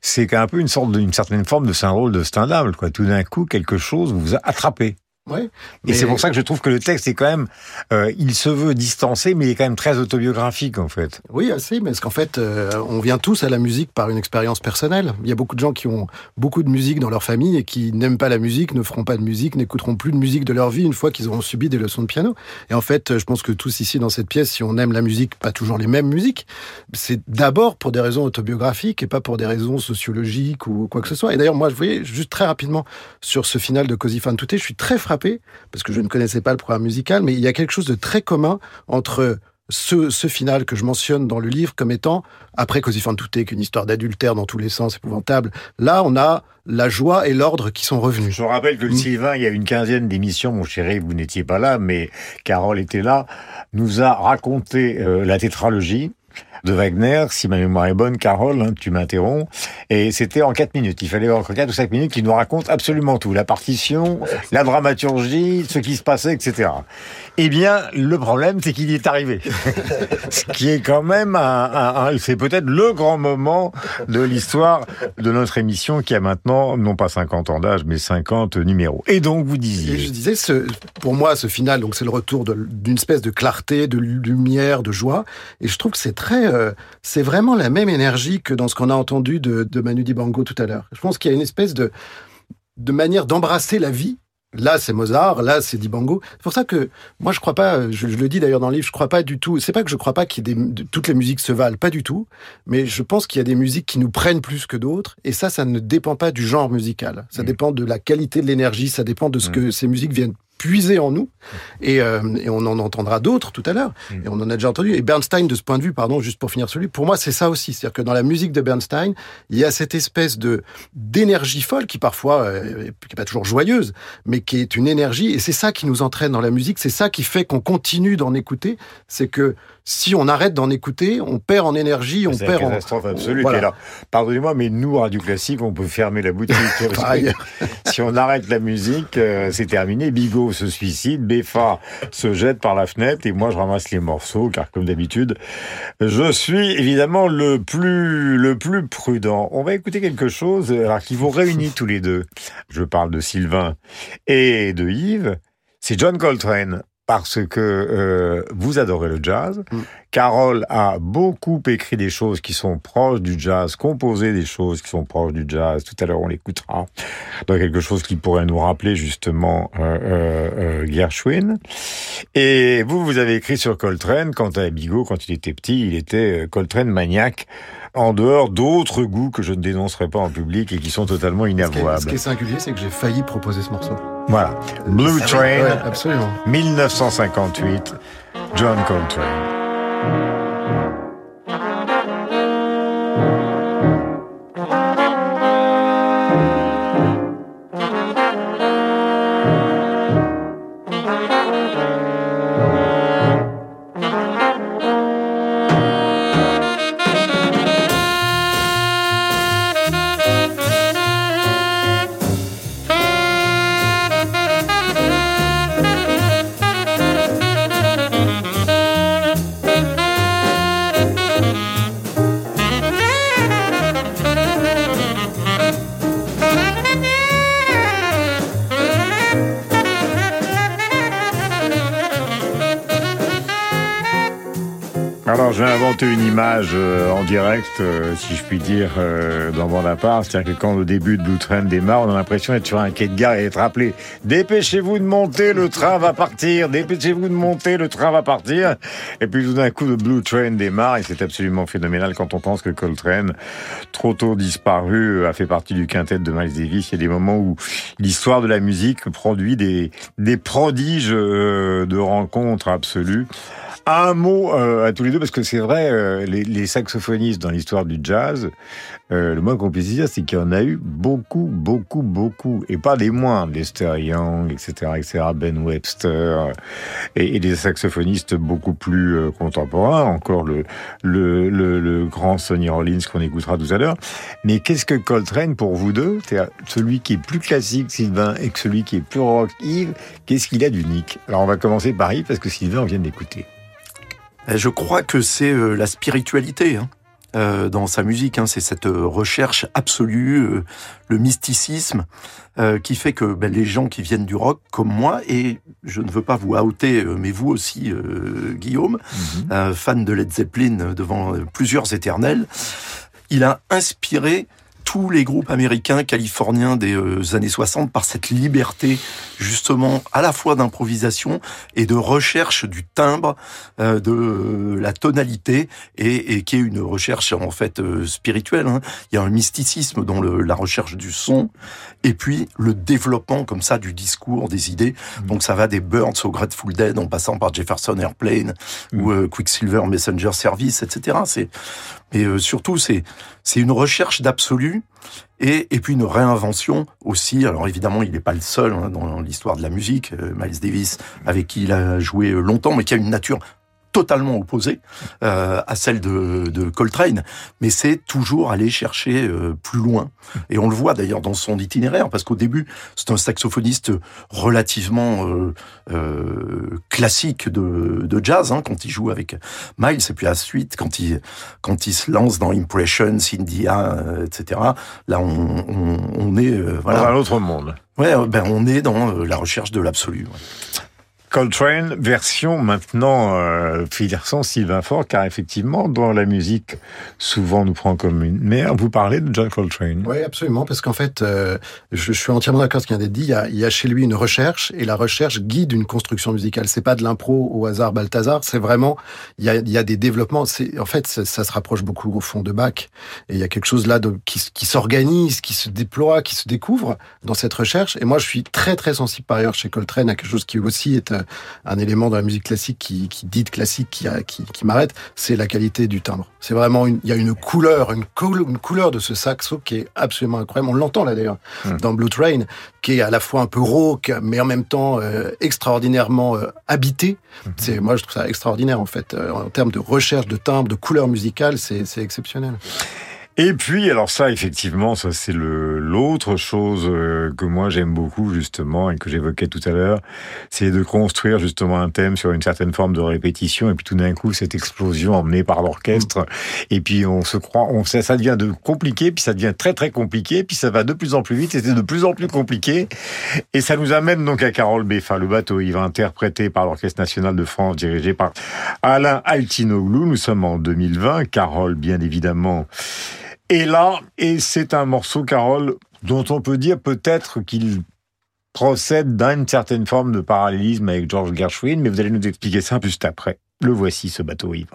c'est qu'un peu une sorte d'une certaine forme de syndrome de Stendhal. Quoi. Tout d'un coup, quelque chose vous a attrapé. Ouais, Et c'est pour ça que je trouve que le texte est quand même, euh, il se veut distancé, mais il est quand même très autobiographique en fait. Oui, assez, mais parce qu'en fait, euh, on vient tous à la musique par une expérience personnelle. Il y a beaucoup de gens qui ont beaucoup de musique dans leur famille et qui n'aiment pas la musique, ne feront pas de musique, n'écouteront plus de musique de leur vie une fois qu'ils auront subi des leçons de piano. Et en fait, je pense que tous ici dans cette pièce, si on aime la musique, pas toujours les mêmes musiques, c'est d'abord pour des raisons autobiographiques et pas pour des raisons sociologiques ou quoi que ce soit. Et d'ailleurs, moi, je voyais juste très rapidement sur ce final de Così fan tutte, je suis très frappé parce que je ne connaissais pas le programme musical, mais il y a quelque chose de très commun entre ce, ce final que je mentionne dans le livre comme étant, après Così fan tutte, qui est une histoire d'adultère dans tous les sens épouvantable, là, on a la joie et l'ordre qui sont revenus. Je rappelle que le Sylvain, il y a une quinzaine d'émissions, mon chéri, vous n'étiez pas là, mais Carole était là, nous a raconté euh, la tétralogie de Wagner, si ma mémoire est bonne, Carole, hein, tu m'interromps, et c'était en quatre minutes. Il fallait encore quatre ou cinq minutes qui nous raconte absolument tout, la partition, la dramaturgie, ce qui se passait, etc. Eh bien, le problème, c'est qu'il y est arrivé. ce qui est quand même un, un- un- c'est peut-être le grand moment de l'histoire de notre émission qui a maintenant, non pas 50 ans d'âge, mais 50 numéros. Et donc, vous Et disiez. je disais, ce, pour moi, ce final, donc c'est le retour d'une espèce de clarté, de lumière, de joie. Et je trouve que c'est très, euh, c'est vraiment la même énergie que dans ce qu'on a entendu de, de Manu Dibango tout à l'heure. Je pense qu'il y a une espèce de, de manière d'embrasser la vie. Là, c'est Mozart, là, c'est Dibango. C'est pour ça que moi, je crois pas, je, je le dis d'ailleurs dans le livre, je crois pas du tout. C'est pas que je crois pas de- toutes les musiques se valent, pas du tout. Mais je pense qu'il y a des musiques qui nous prennent plus que d'autres. Et ça, ça ne dépend pas du genre musical. Ça dépend de la qualité de l'énergie, ça dépend de ce que ces musiques viennent puiser en nous. Et, euh, et on en entendra d'autres tout à l'heure. Et on en a déjà entendu. Et Bernstein, de ce point de vue, pardon, juste pour finir celui, pour moi, c'est ça aussi. C'est-à-dire que dans la musique de Bernstein, il y a cette espèce de d'énergie folle qui parfois, euh, qui est pas toujours joyeuse, mais qui est une énergie. Et c'est ça qui nous entraîne dans la musique. C'est ça qui fait qu'on continue d'en écouter. C'est que si on arrête d'en écouter, on perd en énergie, on perd en catastrophe absolue Voilà. qui est là. Pardonnez-moi, mais nous, Radio Classique, on peut fermer la boutique. Si on arrête la musique, euh, c'est terminé. Bigot se suicide, Beffa se jette par la fenêtre et moi, je ramasse les morceaux, car comme d'habitude, je suis évidemment le plus, le plus prudent. On va écouter quelque chose alors, qui vous réunit tous les deux. Je parle de Sylvain et de Yves. C'est John Coltrane. Parce que euh, vous adorez le jazz. Carole a beaucoup écrit des choses qui sont proches du jazz, composé des choses qui sont proches du jazz. Tout à l'heure, on l'écoutera dans quelque chose qui pourrait nous rappeler justement euh, euh, Gershwin. Et vous, vous avez écrit sur Coltrane. Quant à Bigot, quand il était petit, il était Coltrane maniaque, en dehors d'autres goûts que je ne dénoncerai pas en public et qui sont totalement inavouables. Ce qui est singulier, c'est que j'ai failli proposer ce morceau. Voilà. Blue Train, absolument. 1958, John Coltrane. Image euh, en direct, euh, si je puis dire, euh, dans Bande à part. C'est-à-dire que quand le début de Blue Train démarre, on a l'impression d'être sur un quai de gare et d'être rappelé. Dépêchez-vous de monter, le train va partir. Dépêchez-vous de monter, le train va partir. Et puis tout d'un coup, le Blue Train démarre et c'est absolument phénoménal quand on pense que Coltrane, trop tôt disparu, a fait partie du quintet de Miles Davis. Il y a des moments où l'histoire de la musique produit des, des prodiges de rencontres absolues. Un mot euh, à tous les deux, parce que c'est vrai, euh, les, saxophonistes dans l'histoire du jazz, euh, le moins qu'on puisse dire, c'est qu'il y en a eu beaucoup, beaucoup, beaucoup, et pas des moindres, Lester Young, etc., etc., Ben Webster, et, des saxophonistes beaucoup plus contemporains, encore le, le, le, grand Sonny Rollins qu'on écoutera tout à l'heure. Mais qu'est-ce que Coltrane pour vous deux celui qui est plus classique, Sylvain, et celui qui est plus rock, Yves, qu'est-ce qu'il a d'unique? Alors on va commencer par Yves, parce que Sylvain, on vient d'écouter. Euh, Je crois que c'est euh, la spiritualité hein, euh, dans sa musique. Hein, c'est cette euh, recherche absolue, euh, le mysticisme, euh, qui fait que ben, les gens qui viennent du rock, comme moi, et je ne veux pas vous outer, mais vous aussi, euh, Guillaume, euh, fan de Led Zeppelin devant plusieurs éternels, il a inspiré tous les groupes américains, californiens des années 60 par cette liberté justement à la fois d'improvisation et de recherche du timbre, euh, de euh, la tonalité et, et qui est une recherche en fait euh, spirituelle. hein. Il y a un mysticisme dans le- la recherche du son et puis le développement comme ça du discours, des idées. Donc ça va des Birds au Grateful Dead en passant par Jefferson Airplane ou euh, Quicksilver Messenger Service, etc. C'est mais euh, surtout c'est c'est une recherche d'absolu et, et puis une réinvention aussi. Alors évidemment, il n'est pas le seul hein, dans l'histoire de la musique. Euh, Miles Davis, avec qui il a joué euh, longtemps, mais qui a une nature totalement opposée euh, à celle de, de Coltrane, mais c'est toujours aller chercher euh, plus loin. Et on le voit d'ailleurs dans son itinéraire, parce qu'au début, c'est un saxophoniste relativement euh, euh, classique de, de jazz, hein, quand il joue avec Miles, et puis à la suite, quand il, quand il se lance dans Impressions, India, euh, etc., là, on, on, on est... euh, voilà. Dans un autre monde. Ouais, ben, on est dans la recherche de l'absolu. ouais. Coltrane, version maintenant euh, Philerson, Sylvain Fort, car effectivement, dans la musique, souvent nous prend comme une mère. Vous parlez de John Coltrane. Oui, absolument, parce qu'en fait, euh, je, suis entièrement d'accord avec ce qui vient d'être dit. Il y, a, il y a chez lui une recherche, et la recherche guide une construction musicale. C'est pas de l'impro au hasard Balthazar, c'est vraiment, il y a, il y a des développements. En fait, ça, se rapproche beaucoup au fond de Bach, et il y a quelque chose là qui, qui s'organise, qui se déploie, qui se découvre dans cette recherche. Et moi, je suis très très sensible par ailleurs chez Coltrane à quelque chose qui aussi est euh, un élément dans la musique classique qui, qui dite classique, qui, qui, qui m'arrête, c'est la qualité du timbre. C'est vraiment une, il y a une couleur, une, coul- une couleur de ce saxo qui est absolument incroyable. On l'entend là d'ailleurs dans Blue Train, qui est à la fois un peu rauque, mais en même temps euh, extraordinairement euh, habité. C'est, moi, je trouve ça extraordinaire en fait Euh, en termes de recherche de timbre, de couleur musicale, c'est, c'est exceptionnel. Et puis, alors ça, effectivement, ça c'est le l'autre chose euh, que moi j'aime beaucoup justement et que j'évoquais tout à l'heure, c'est de construire justement un thème sur une certaine forme de répétition et puis tout d'un coup cette explosion emmenée par l'orchestre et puis on se croit, on ça, ça devient de compliqué puis ça devient très très compliqué puis ça va de plus en plus vite c'est de plus en plus compliqué et ça nous amène donc à Carole Beffa, le bateau, il va interprété par l'Orchestre National de France dirigé par Alain Altinoglou. Nous sommes en 2020, Carole bien évidemment et là, et c'est un morceau, Carole, dont on peut dire peut-être qu'il procède d'une certaine forme de parallélisme avec George Gershwin, mais vous allez nous expliquer ça juste après. Le voici, ce bateau Yves.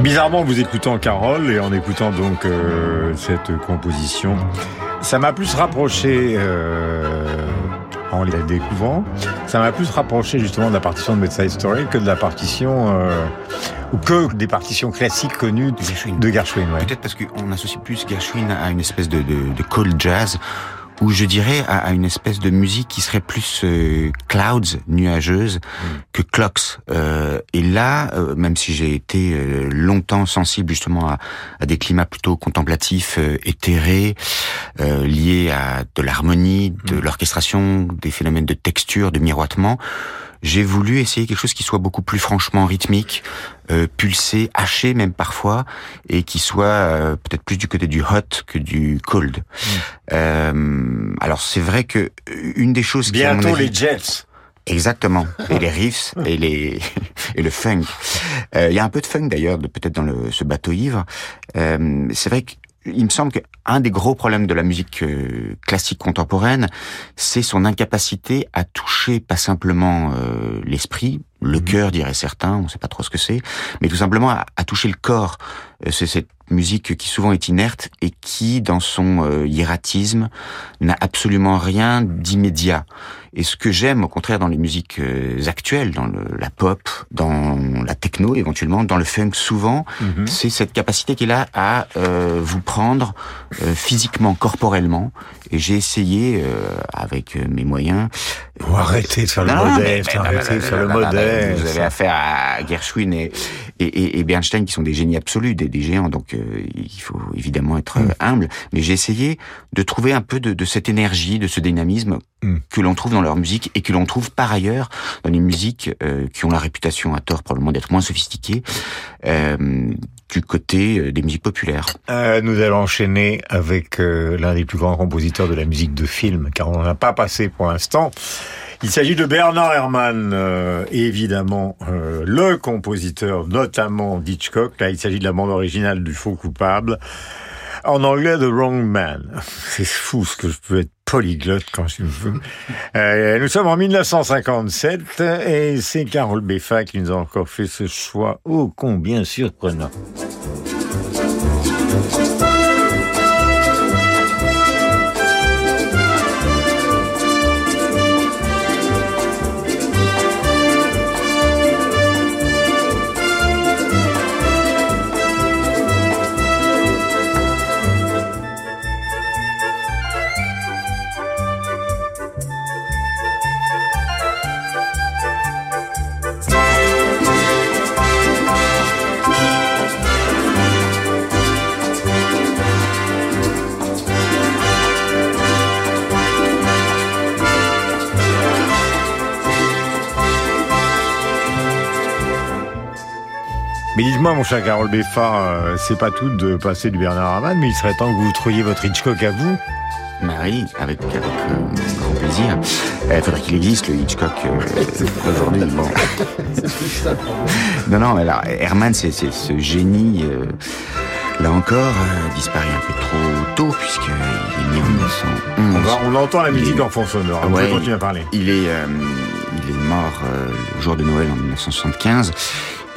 Bizarrement, vous écoutant Carole et en écoutant donc euh, cette composition, ça m'a plus rapproché, euh, en la découvrant, ça m'a plus rapproché justement de la partition de Bedside Story que de la partition, euh, ou que des partitions classiques connues de Gershwin. ouais. Peut-être parce qu'on associe plus Gershwin à une espèce de, de, de cold jazz ou je dirais à, à une espèce de musique qui serait plus euh, clouds, nuageuse, que clocks. Euh, et là, euh, même si j'ai été euh, longtemps sensible justement à, à des climats plutôt contemplatifs, euh, éthérés, euh, liés à de l'harmonie, de l'orchestration, des phénomènes de texture, de miroitement, j'ai voulu essayer quelque chose qui soit beaucoup plus franchement rythmique, euh, pulsé, haché même parfois, et qui soit euh, peut-être plus du côté du hot que du cold. Euh, alors c'est vrai que une des choses qui à mon Bientôt avis- les Jets. Exactement. Et les riffs et les et le funk. Euh, Il y a un peu de funk d'ailleurs, peut-être dans le, ce bateau ivre. Euh, c'est vrai que il me semble qu'un des gros problèmes de la musique euh, classique contemporaine, c'est son incapacité à toucher pas simplement euh, l'esprit, le cœur dirait certains, on ne sait pas trop ce que c'est, mais tout simplement à, à toucher le corps. Euh, c'est cette musique qui souvent est inerte et qui, dans son euh, hiératisme, n'a absolument rien d'immédiat. Et ce que j'aime, au contraire, dans les musiques euh, actuelles, dans le, la pop, dans la techno, éventuellement, dans le funk, souvent, c'est cette capacité qu'il a à euh, vous prendre euh, physiquement, corporellement. Et j'ai essayé, euh, avec euh, mes moyens... Faut arrêter de faire le Non, mais- arrêtez de faire le modeste. Vous avez affaire à Gershwin et, et, et- et Bernstein qui sont des génies absolus, des, des géants, donc euh, il faut évidemment être Mm. euh, humble. Mais j'ai essayé de trouver un peu de, de cette énergie, de ce dynamisme Mm. que l'on trouve dans leur musique et que l'on trouve par ailleurs dans les musiques euh, qui ont la réputation à tort probablement d'être moins sophistiquées euh, du côté euh, des musiques populaires. Nous allons enchaîner avec l'un des plus grands compositeurs de la musique de film, car on n'en a pas passé pour l'instant. Il s'agit de Bernard Herrmann, euh, évidemment le compositeur notamment d'Hitchcock. Là, il s'agit de la bande originale du Faux coupable. En anglais, The Wrong Man. C'est fou ce que je peux être polyglotte quand je veux. Euh, nous sommes en 1957 et c'est Carole Beffa qui nous a encore fait ce choix ô combien surprenant. Mais dites-moi, mon cher Carole Beffa, euh, c'est pas tout de passer du Bernard Herrmann, mais il serait temps que vous trouviez votre Hitchcock à vous. Marie, avec, avec euh, grand plaisir. Il faudrait qu'il existe le Hitchcock euh, aujourd'hui. Bon. Non, non, alors, Herman, c'est ce génie, euh, là encore, euh, disparu un peu trop tôt, puisqu'il est né en 1911. On, va, on entend la musique en fond sonore. Vous Ouais, pouvez continuer à parler. Il est, euh, il est mort euh, le jour de Noël en 1975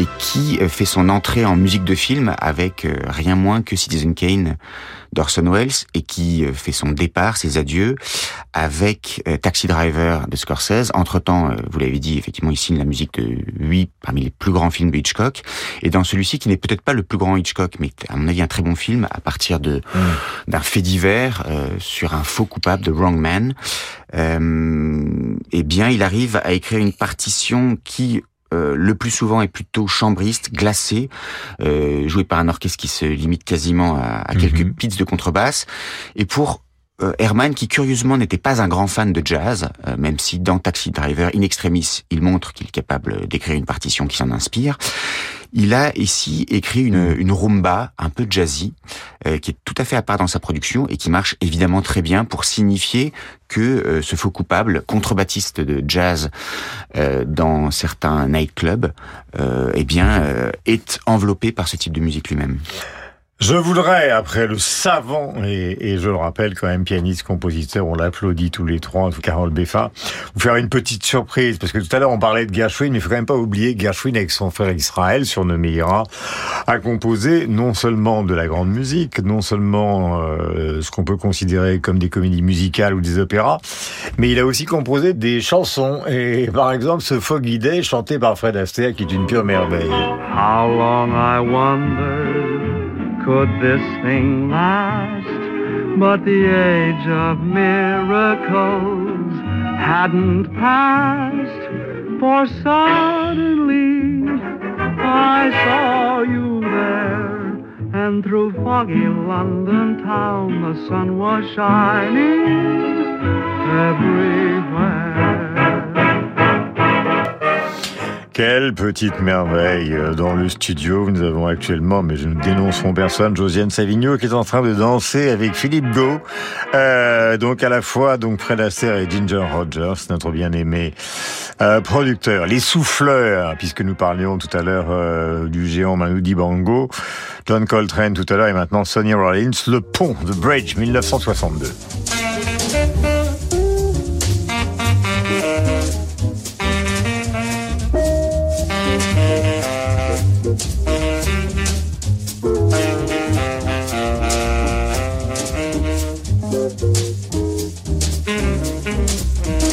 et qui euh, fait son entrée en musique de film avec euh, rien moins que Citizen Kane d'Orson Welles et qui euh, fait son départ, ses adieux, avec Taxi Driver de Scorsese. Entre-temps, vous l'avez dit, effectivement, il signe la musique de huit parmi les plus grands films de Hitchcock. Et dans celui-ci, qui n'est peut-être pas le plus grand Hitchcock, mais à mon avis un très bon film, à partir de d'un fait divers euh, sur un faux coupable de Wrong Man, euh, eh bien, il arrive à écrire une partition qui euh, le plus souvent est plutôt chambriste, glacé, euh, joué par un orchestre qui se limite quasiment à, à quelques Mhm. pits de contrebasse. Et pour Herman, qui curieusement n'était pas un grand fan de jazz, euh, même si dans Taxi Driver, in extremis, il montre qu'il est capable d'écrire une partition qui s'en inspire, il a ici écrit une, une rumba un peu jazzy, euh, qui est tout à fait à part dans sa production et qui marche évidemment très bien pour signifier que euh, ce faux coupable, contrebattiste de jazz euh, dans certains nightclubs, euh, eh bien, euh, est enveloppé par ce type de musique lui-même. Je voudrais, après le savant, et, et je le rappelle quand même, pianiste, compositeur, on l'applaudit tous les trois, Carole Beffa, vous faire une petite surprise, parce que tout à l'heure on parlait de Gershwin, mais il faut quand même pas oublier Gershwin, avec son frère Israël, surnommé Ira, a composé non seulement de la grande musique, non seulement euh, ce qu'on peut considérer comme des comédies musicales ou des opéras, mais il a aussi composé des chansons, et par exemple ce Foggy Day, chanté par Fred Astaire, qui est une pure merveille. How long I wondered could this thing last? But the age of miracles hadn't passed, for suddenly I saw you there, and through foggy London town the sun was shining everywhere. Quelle petite merveille euh, dans le studio. Nous avons actuellement, mais je ne dénoncerons personne, Josiane Savigno qui est en train de danser avec Philippe Go. Euh, donc à la fois donc Fred Astaire et Ginger Rogers, notre bien-aimé euh, producteur. Les souffleurs, puisque nous parlions tout à l'heure euh, du géant Manu Dibango, John Coltrane tout à l'heure et maintenant Sonny Rollins, Le Pont, The Bridge, 1962.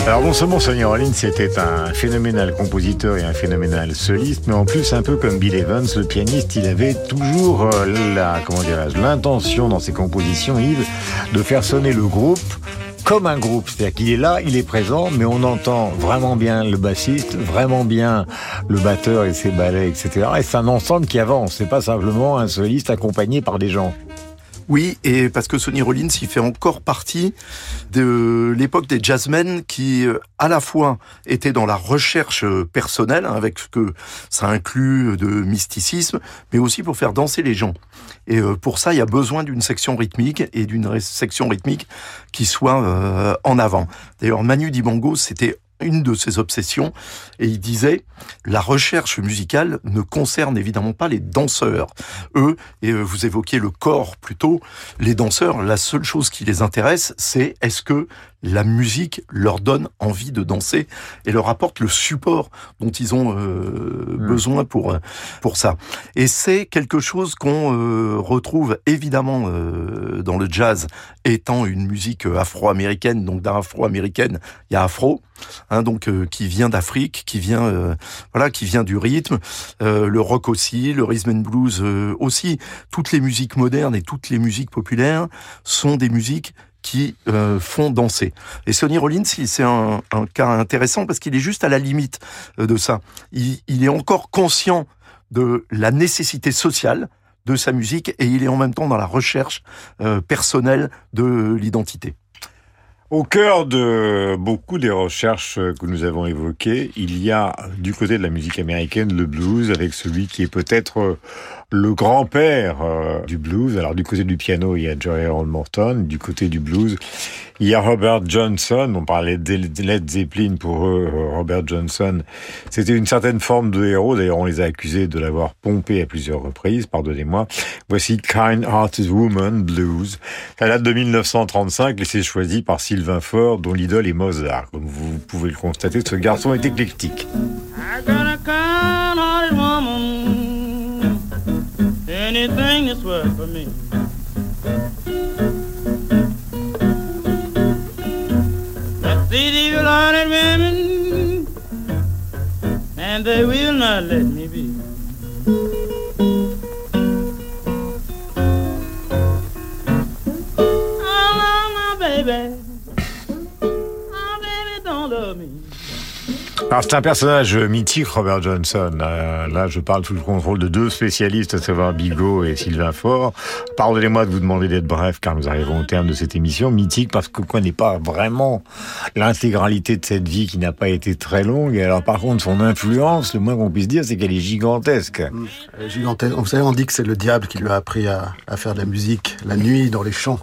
Alors non seulement Sonny Rollins était un phénoménal compositeur et un phénoménal soliste, mais en plus un peu comme Bill Evans, le pianiste, il avait toujours euh, la comment l'intention dans ses compositions, Yves, de faire sonner le groupe comme un groupe, c'est-à-dire qu'il est là, il est présent, mais on entend vraiment bien le bassiste, vraiment bien le batteur et ses ballets, etc. Et c'est un ensemble qui avance, c'est pas simplement un soliste accompagné par des gens. Oui, et parce que Sonny Rollins, il fait encore partie de l'époque des jazzmen qui, euh, à la fois, étaient dans la recherche euh, personnelle, hein, avec ce que ça inclut de mysticisme, mais aussi pour faire danser les gens. Et euh, pour ça, il y a besoin d'une section rythmique et d'une section rythmique qui soit en avant. D'ailleurs, Manu Dibango, c'était une de ses obsessions, et il disait la recherche musicale ne concerne évidemment pas les danseurs. Eux, et vous évoquiez le corps plutôt, les danseurs, la seule chose qui les intéresse, c'est est-ce que la musique leur donne envie de danser et leur apporte le support dont ils ont euh, besoin pour pour ça. Et c'est quelque chose qu'on euh, retrouve évidemment euh, dans le jazz, étant une musique afro-américaine. Donc d'afro-américaine, il y a afro, hein, donc qui vient d'Afrique, qui vient voilà, qui vient du rythme, le rock aussi, le rhythm and blues aussi. Toutes les musiques modernes et toutes les musiques populaires sont des musiques qui euh, font danser. Et Sonny Rollins, c'est un, cas intéressant parce qu'il est juste à la limite euh, de ça. Il, il, est encore conscient de la nécessité sociale de sa musique et il est en même temps dans la recherche euh, personnelle de l'identité. Au cœur de beaucoup des recherches que nous avons évoquées, il y a du côté de la musique américaine le blues avec celui qui est peut-être le grand-père euh, du blues. Alors du côté du piano, il y a Joey Harold Morton, du côté du blues, il y a Robert Johnson. On parlait de Led Zeppelin pour eux. Robert Johnson, c'était une certaine forme de héros. D'ailleurs, on les a accusés de l'avoir pompé à plusieurs reprises. Pardonnez-moi. Voici Kind Hearted Woman Blues. Ça date de 1935 et c'est choisi par Sylvain Faure, dont l'idole est Mozart. Comme vous pouvez le constater, ce garçon est éclectique. Worth for me. But these learned women, and they will not let me be. C'est un personnage mythique, Robert Johnson. Euh, là, je parle sous le contrôle de deux spécialistes, à savoir Bigot et Sylvain Faure. Pardonnez-moi de vous demander d'être bref, car nous arrivons au terme de cette émission. Mythique parce qu'on ne connaît pas vraiment l'intégralité de cette vie qui n'a pas été très longue. Alors par contre, son influence, le moins qu'on puisse dire, c'est qu'elle est gigantesque. Est gigantesque. Vous savez, on dit que c'est le diable qui lui a appris à, à, faire de la musique la nuit dans les champs.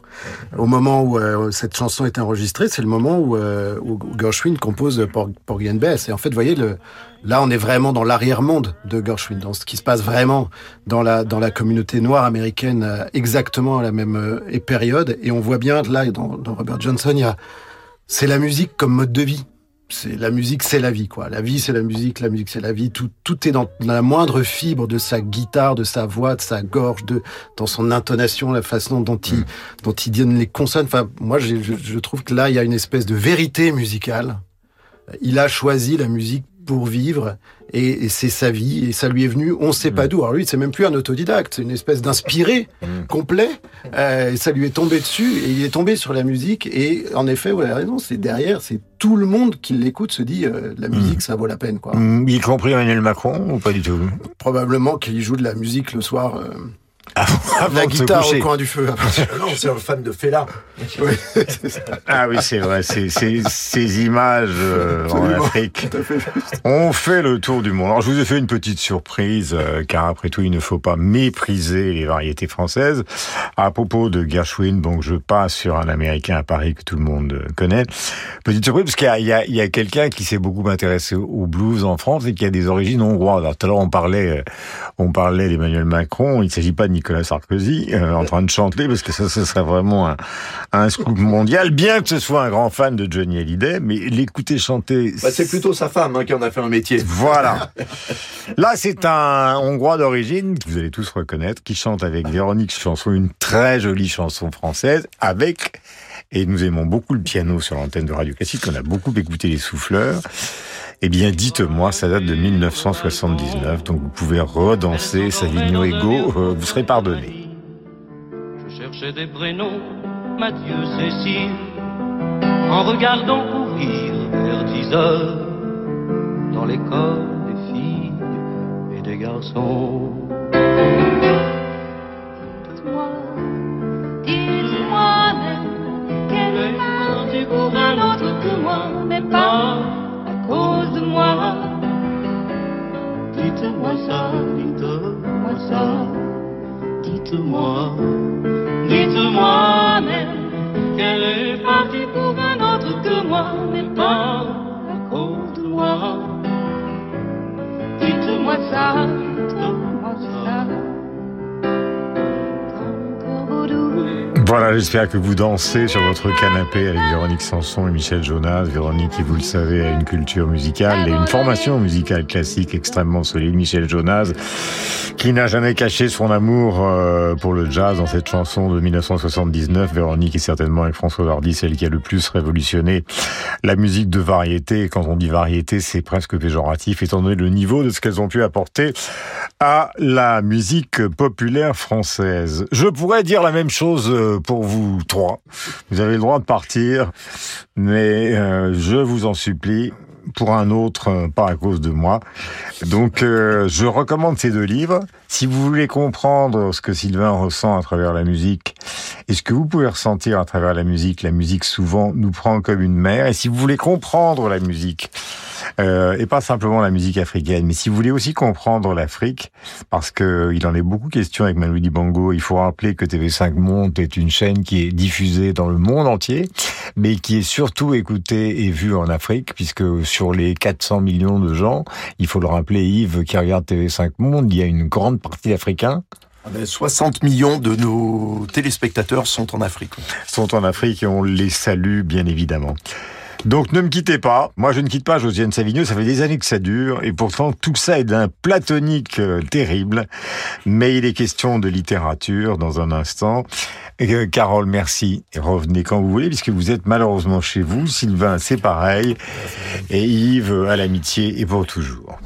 Au moment où euh, cette chanson est enregistrée, c'est le moment où, euh, où Gershwin compose Porgy and Bess. En fait, vous voyez, le, là, on est vraiment dans l'arrière-monde de Gershwin, dans ce qui se passe vraiment dans la, dans la communauté noire américaine, euh, exactement à la même euh, période. Et on voit bien, là, dans, dans Robert Johnson, il y a, c'est la musique comme mode de vie. C'est la musique, c'est la vie, quoi. La vie, c'est la musique, la musique, c'est la vie. Tout, tout est dans, dans, la moindre fibre de sa guitare, de sa voix, de sa gorge, de dans son intonation, la façon dont il, mm. dont il donne les consonnes. Enfin, moi, je, je trouve que là, il y a une espèce de vérité musicale il a choisi la musique pour vivre et, et c'est sa vie et ça lui est venu on sait pas d'où. Alors lui c'est même plus un autodidacte c'est une espèce d'inspiré complet. Euh, et ça lui est tombé dessus et il est tombé sur la musique et en effet vous avez raison c'est derrière c'est tout le monde qui l'écoute se dit euh, la musique ça vaut la peine quoi. Mm, Y compris Emmanuel Macron ou pas du tout? Probablement qu'il joue de la musique le soir euh, Avant la guitare au coin du feu non, c'est un fan de Fela. Ah oui, c'est vrai, c'est- c'est- ces images euh, en. Afrique ont fait le tour du monde. Alors je vous ai fait une petite surprise, euh, car après tout, il ne faut pas mépriser les variétés françaises. À propos de Gershwin, donc je passe sur un Américain à Paris que tout le monde connaît. Petite surprise, parce qu'il y a, il y a, il y a quelqu'un qui s'est beaucoup intéressé au blues en France et qui a des origines hongroises. Alors tout à l'heure, on parlait, euh, on parlait d'Emmanuel Macron. Il ne s'agit pas de Nicolas Sarkozy euh, en train de chanter, parce que ça, ce serait vraiment un, un scoop mondial, bien que ce soit un grand fan de Johnny Hallyday, mais l'écouter chanter... Bah, c'est plutôt sa femme hein, qui en a fait un métier. Voilà. Là, c'est un Hongrois d'origine, que vous allez tous reconnaître, qui chante avec Véronique Chanson, une très jolie chanson française, avec, et nous aimons beaucoup le piano sur l'antenne de Radio Classique, on a beaucoup écouté les souffleurs. Eh bien, dites-moi, ça date de 1979, donc vous pouvez redanser Savigno Ego, euh, vous serez pardonné. Je cherchais des prénoms, Mathieu, Cécile, en regardant courir vers 10 heures dans l'école des filles et des garçons. Dites-moi, dites-moi même quel est pour un autre que moi, mais pas à cause de moi. Dites-moi ça, dites-moi ça, dites-moi, dites-moi même qu'elle est partie pour un autre que moi, mais pas à cause de moi. Dites-moi ça, Voilà, j'espère que vous dansez sur votre canapé avec Véronique Sanson et Michel Jonas. Véronique, qui vous le savez, a une culture musicale et une formation musicale classique extrêmement solide. Michel Jonas, qui n'a jamais caché son amour euh, pour le jazz dans cette chanson de 1979. Véronique est certainement avec François Hardy celle qui a le plus révolutionné la musique de variété. Et quand on dit variété, c'est presque péjoratif, étant donné le niveau de ce qu'elles ont pu apporter à la musique populaire française. Je pourrais dire la même chose euh, pour vous trois. Vous avez le droit de partir, mais euh, je vous en supplie, pour un autre, euh, pas à cause de moi. Donc, euh, je recommande ces deux livres. Si vous voulez comprendre ce que Sylvain ressent à travers la musique, et ce que vous pouvez ressentir à travers la musique, la musique souvent nous prend comme une mère. Et si vous voulez comprendre la musique, euh, et pas simplement la musique africaine, mais si vous voulez aussi comprendre l'Afrique, parce que il en est beaucoup question avec Manu Dibango, il faut rappeler que TV5 Monde est une chaîne qui est diffusée dans le monde entier, mais qui est surtout écoutée et vue en Afrique, puisque sur les 400 millions de gens, il faut le rappeler Yves qui regarde TV5 Monde, il y a une grande partie d'Africains. Ah ben, 60 millions de nos téléspectateurs sont en Afrique. sont en Afrique et on les salue bien évidemment. Donc ne me quittez pas. Moi je ne quitte pas Josiane Savigno, ça fait des années que ça dure et pourtant tout ça est d'un platonique euh, terrible. Mais il est question de littérature dans un instant. Euh, Carole, merci. Revenez quand vous voulez puisque vous êtes malheureusement chez vous. Sylvain, c'est pareil. Et Yves, à l'amitié et pour toujours.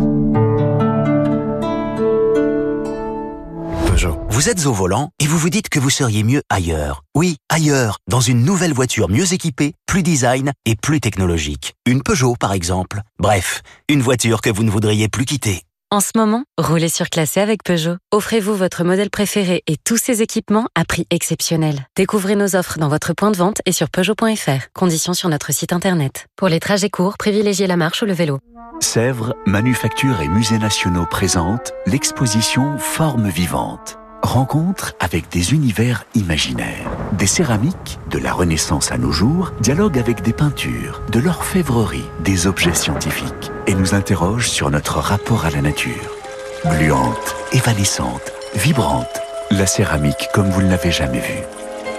Vous êtes au volant et vous vous dites que vous seriez mieux ailleurs. Oui, ailleurs, dans une nouvelle voiture mieux équipée, plus design et plus technologique. Une Peugeot, par exemple. Bref, une voiture que vous ne voudriez plus quitter. En ce moment, roulez sur classé avec Peugeot. Offrez-vous votre modèle préféré et tous ses équipements à prix exceptionnel. Découvrez nos offres dans votre point de vente et sur Peugeot.fr. Conditions sur notre site internet. Pour les trajets courts, privilégiez la marche ou le vélo. Sèvres, Manufactures et Musées Nationaux présentent l'exposition Formes vivantes. Rencontre avec des univers imaginaires. Des céramiques, de la Renaissance à nos jours, dialoguent avec des peintures, de l'orfèvrerie, des objets scientifiques, et nous interrogent sur notre rapport à la nature. Gluante, évanescente, vibrante, la céramique comme vous ne l'avez jamais vue.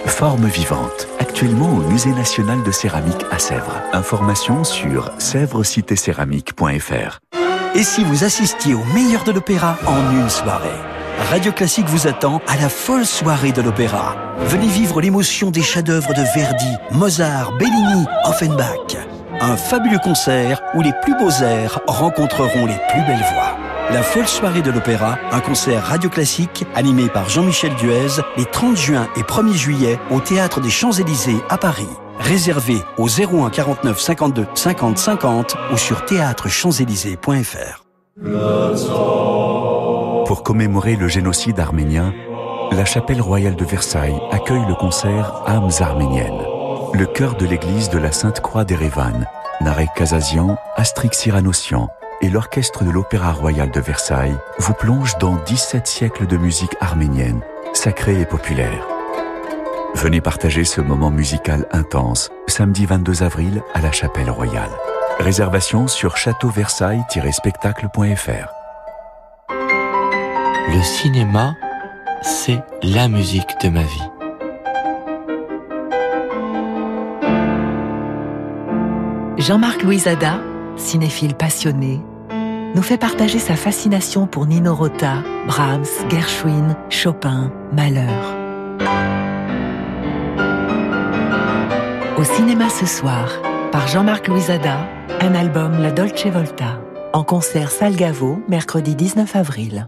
Forme vivante, actuellement au Musée national de céramique à Sèvres. Information sur sèvrescitécéramique.fr. Et si vous assistiez au meilleur de l'opéra en une soirée? Radio Classique vous attend à la folle soirée de l'opéra. Venez vivre l'émotion des chefs-d'œuvre de Verdi, Mozart, Bellini, Offenbach. Un fabuleux concert où les plus beaux airs rencontreront les plus belles voix. La folle soirée de l'opéra, un concert radio classique animé par Jean-Michel Duez les 30 juin et 1er juillet au Théâtre des Champs-Élysées à Paris. Réservé au 01 49 52 50 50 ou sur théâtrechamps-élysées.fr. Pour commémorer le génocide arménien, la chapelle royale de Versailles accueille le concert Âmes arméniennes. Le chœur de l'église de la Sainte-Croix d'Erevan, Narek Kazazian, Astrix Cyranossian et l'orchestre de l'Opéra Royal de Versailles vous plongent dans 17 siècles de musique arménienne, sacrée et populaire. Venez partager ce moment musical intense, samedi 22 avril à la Chapelle Royale. Réservation sur châteauversailles-spectacle.fr. Le cinéma, c'est la musique de ma vie. Jean-Marc Louisada, cinéphile passionné, nous fait partager sa fascination pour Nino Rota, Brahms, Gershwin, Chopin, Malheur. Au cinéma ce soir, par Jean-Marc Louisada, un album La Dolce Volta, en concert Salgavo, mercredi 19 avril.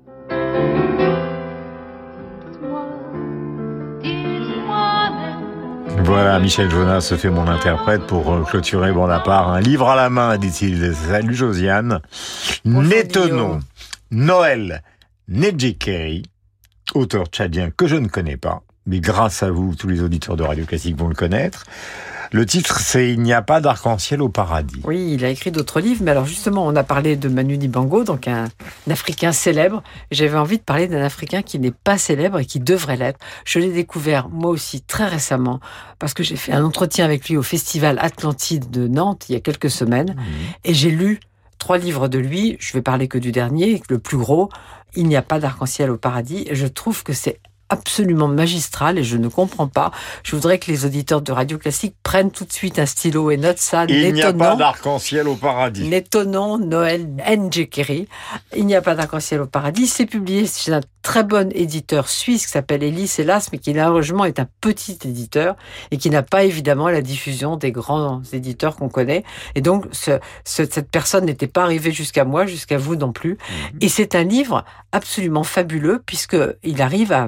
Voilà, Michel Jonas se fait mon interprète pour euh, clôturer bon à part. Un livre à la main, dit-il. Salut Josiane. N'étonnons Noël Nedjekeri, auteur tchadien que je ne connais pas, mais grâce à vous, tous les auditeurs de Radio Classique vont le connaître. Le titre, c'est Il n'y a pas d'arc-en-ciel au paradis. Oui, il a écrit d'autres livres, mais alors justement, on a parlé de Manu Dibango, donc un, un Africain célèbre. J'avais envie de parler d'un Africain qui n'est pas célèbre et qui devrait l'être. Je l'ai découvert moi aussi très récemment parce que j'ai fait un entretien avec lui au Festival Atlantide de Nantes il y a quelques semaines et j'ai lu trois livres de lui. Je vais parler que du dernier, le plus gros. Il n'y a pas d'arc-en-ciel au paradis. Et je trouve que c'est absolument magistral et je ne comprends pas. Je voudrais que les auditeurs de Radio Classique prennent tout de suite un stylo et notent ça. Il n'y a pas d'arc-en-ciel au paradis. L'étonnant Noël Njekeri. Il n'y a pas d'arc-en-ciel au paradis. C'est publié chez un très bon éditeur suisse qui s'appelle Elis Hélas, mais qui malheureusement est un petit éditeur et qui n'a pas évidemment la diffusion des grands éditeurs qu'on connaît. Et donc, ce- ce- cette personne n'était pas arrivée jusqu'à moi, jusqu'à vous non plus. Et c'est un livre absolument fabuleux puisque il arrive à,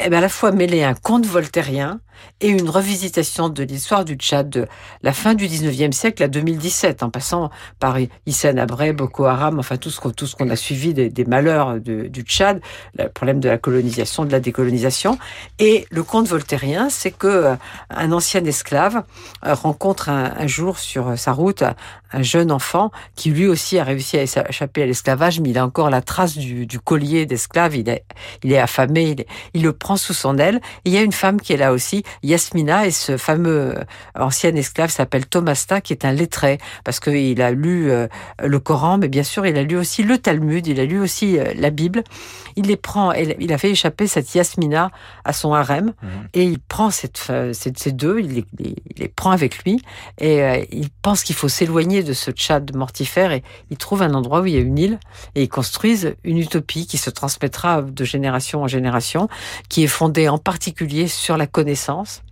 à la fois mêler un conte voltairien et une revisitation de l'histoire du Tchad de la fin du 19e siècle à 2017, en passant par Hissène Abré, Boko Haram, enfin tout ce qu'on tout ce qu'on a suivi des, malheurs du Tchad, le problème de la colonisation, de la décolonisation. Et le conte voltairien, c'est que euh, un ancien esclave euh, rencontre un, jour sur sa route un, un jeune enfant qui lui aussi a réussi à échapper à l'esclavage, mais il a encore la trace du, collier d'esclave. Il est, affamé, il le prend sous son aile. Et il y a une femme qui est là aussi, Yasmina, et ce fameux euh, ancien esclave s'appelle Thomasta, qui est un lettré, parce qu'il a lu euh, le Coran, mais bien sûr, il a lu aussi le Talmud, il a lu aussi euh, la Bible. Il les prend, et il a fait échapper cette Yasmina à son harem, et il prend cette, ces deux, il les, il les prend avec lui, et il pense qu'il faut s'éloigner de ce Tchad mortifère, et il trouve un endroit où il y a une île, et ils construisent une utopie qui se transmettra de génération en génération, qui est fondée en particulier sur la connaissance.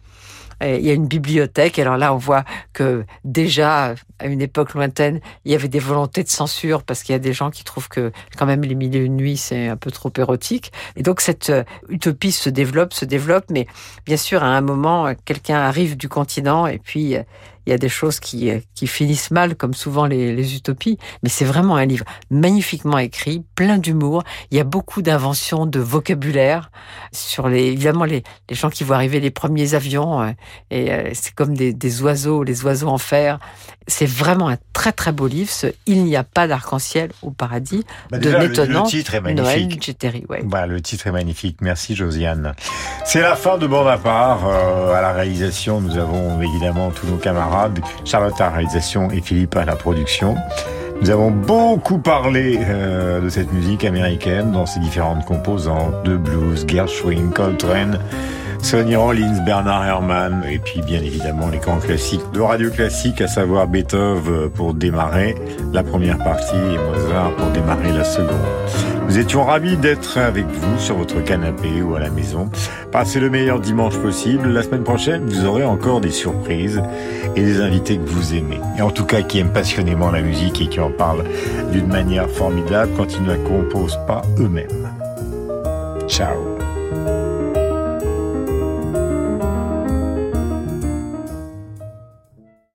Il y a une bibliothèque. Alors là, on voit que déjà, à une époque lointaine, il y avait des volontés de censure parce qu'il y a des gens qui trouvent que quand même les milieux de nuit, c'est un peu trop érotique. Et donc cette euh, utopie se développe, se développe. Mais bien sûr, à un moment, quelqu'un arrive du continent et puis euh, il y a des choses qui, euh, qui finissent mal, comme souvent les, les utopies. Mais c'est vraiment un livre magnifiquement écrit, plein d'humour. Il y a beaucoup d'inventions de vocabulaire sur les, évidemment, les, les gens qui voient arriver les premiers avions. euh, et euh, c'est comme des, des oiseaux, les oiseaux en fer. C'est vraiment un très très beau livre. ce Il n'y a pas d'arc-en-ciel au paradis Bah, de déjà, le- l'étonnant le titre est magnifique. Ouais. Bah, le titre est magnifique. Merci Josiane. C'est la fin de part. Euh, à la réalisation, nous avons évidemment tous nos camarades Charlotte à la réalisation et Philippe à la production. Nous avons beaucoup parlé euh, de cette musique américaine dans ses différentes composantes de blues, Gershwin, Coltrane, Sonny Rollins, Bernard Herrmann, et puis bien évidemment les grands classiques de radio classique, à savoir Beethoven pour démarrer la première partie et Mozart pour démarrer la seconde. Nous étions ravis d'être avec vous sur votre canapé ou à la maison. Passez le meilleur dimanche possible. La semaine prochaine, vous aurez encore des surprises et des invités que vous aimez. Et en tout cas, qui aiment passionnément la musique et qui en parlent d'une manière formidable quand ils ne la composent pas eux-mêmes. Ciao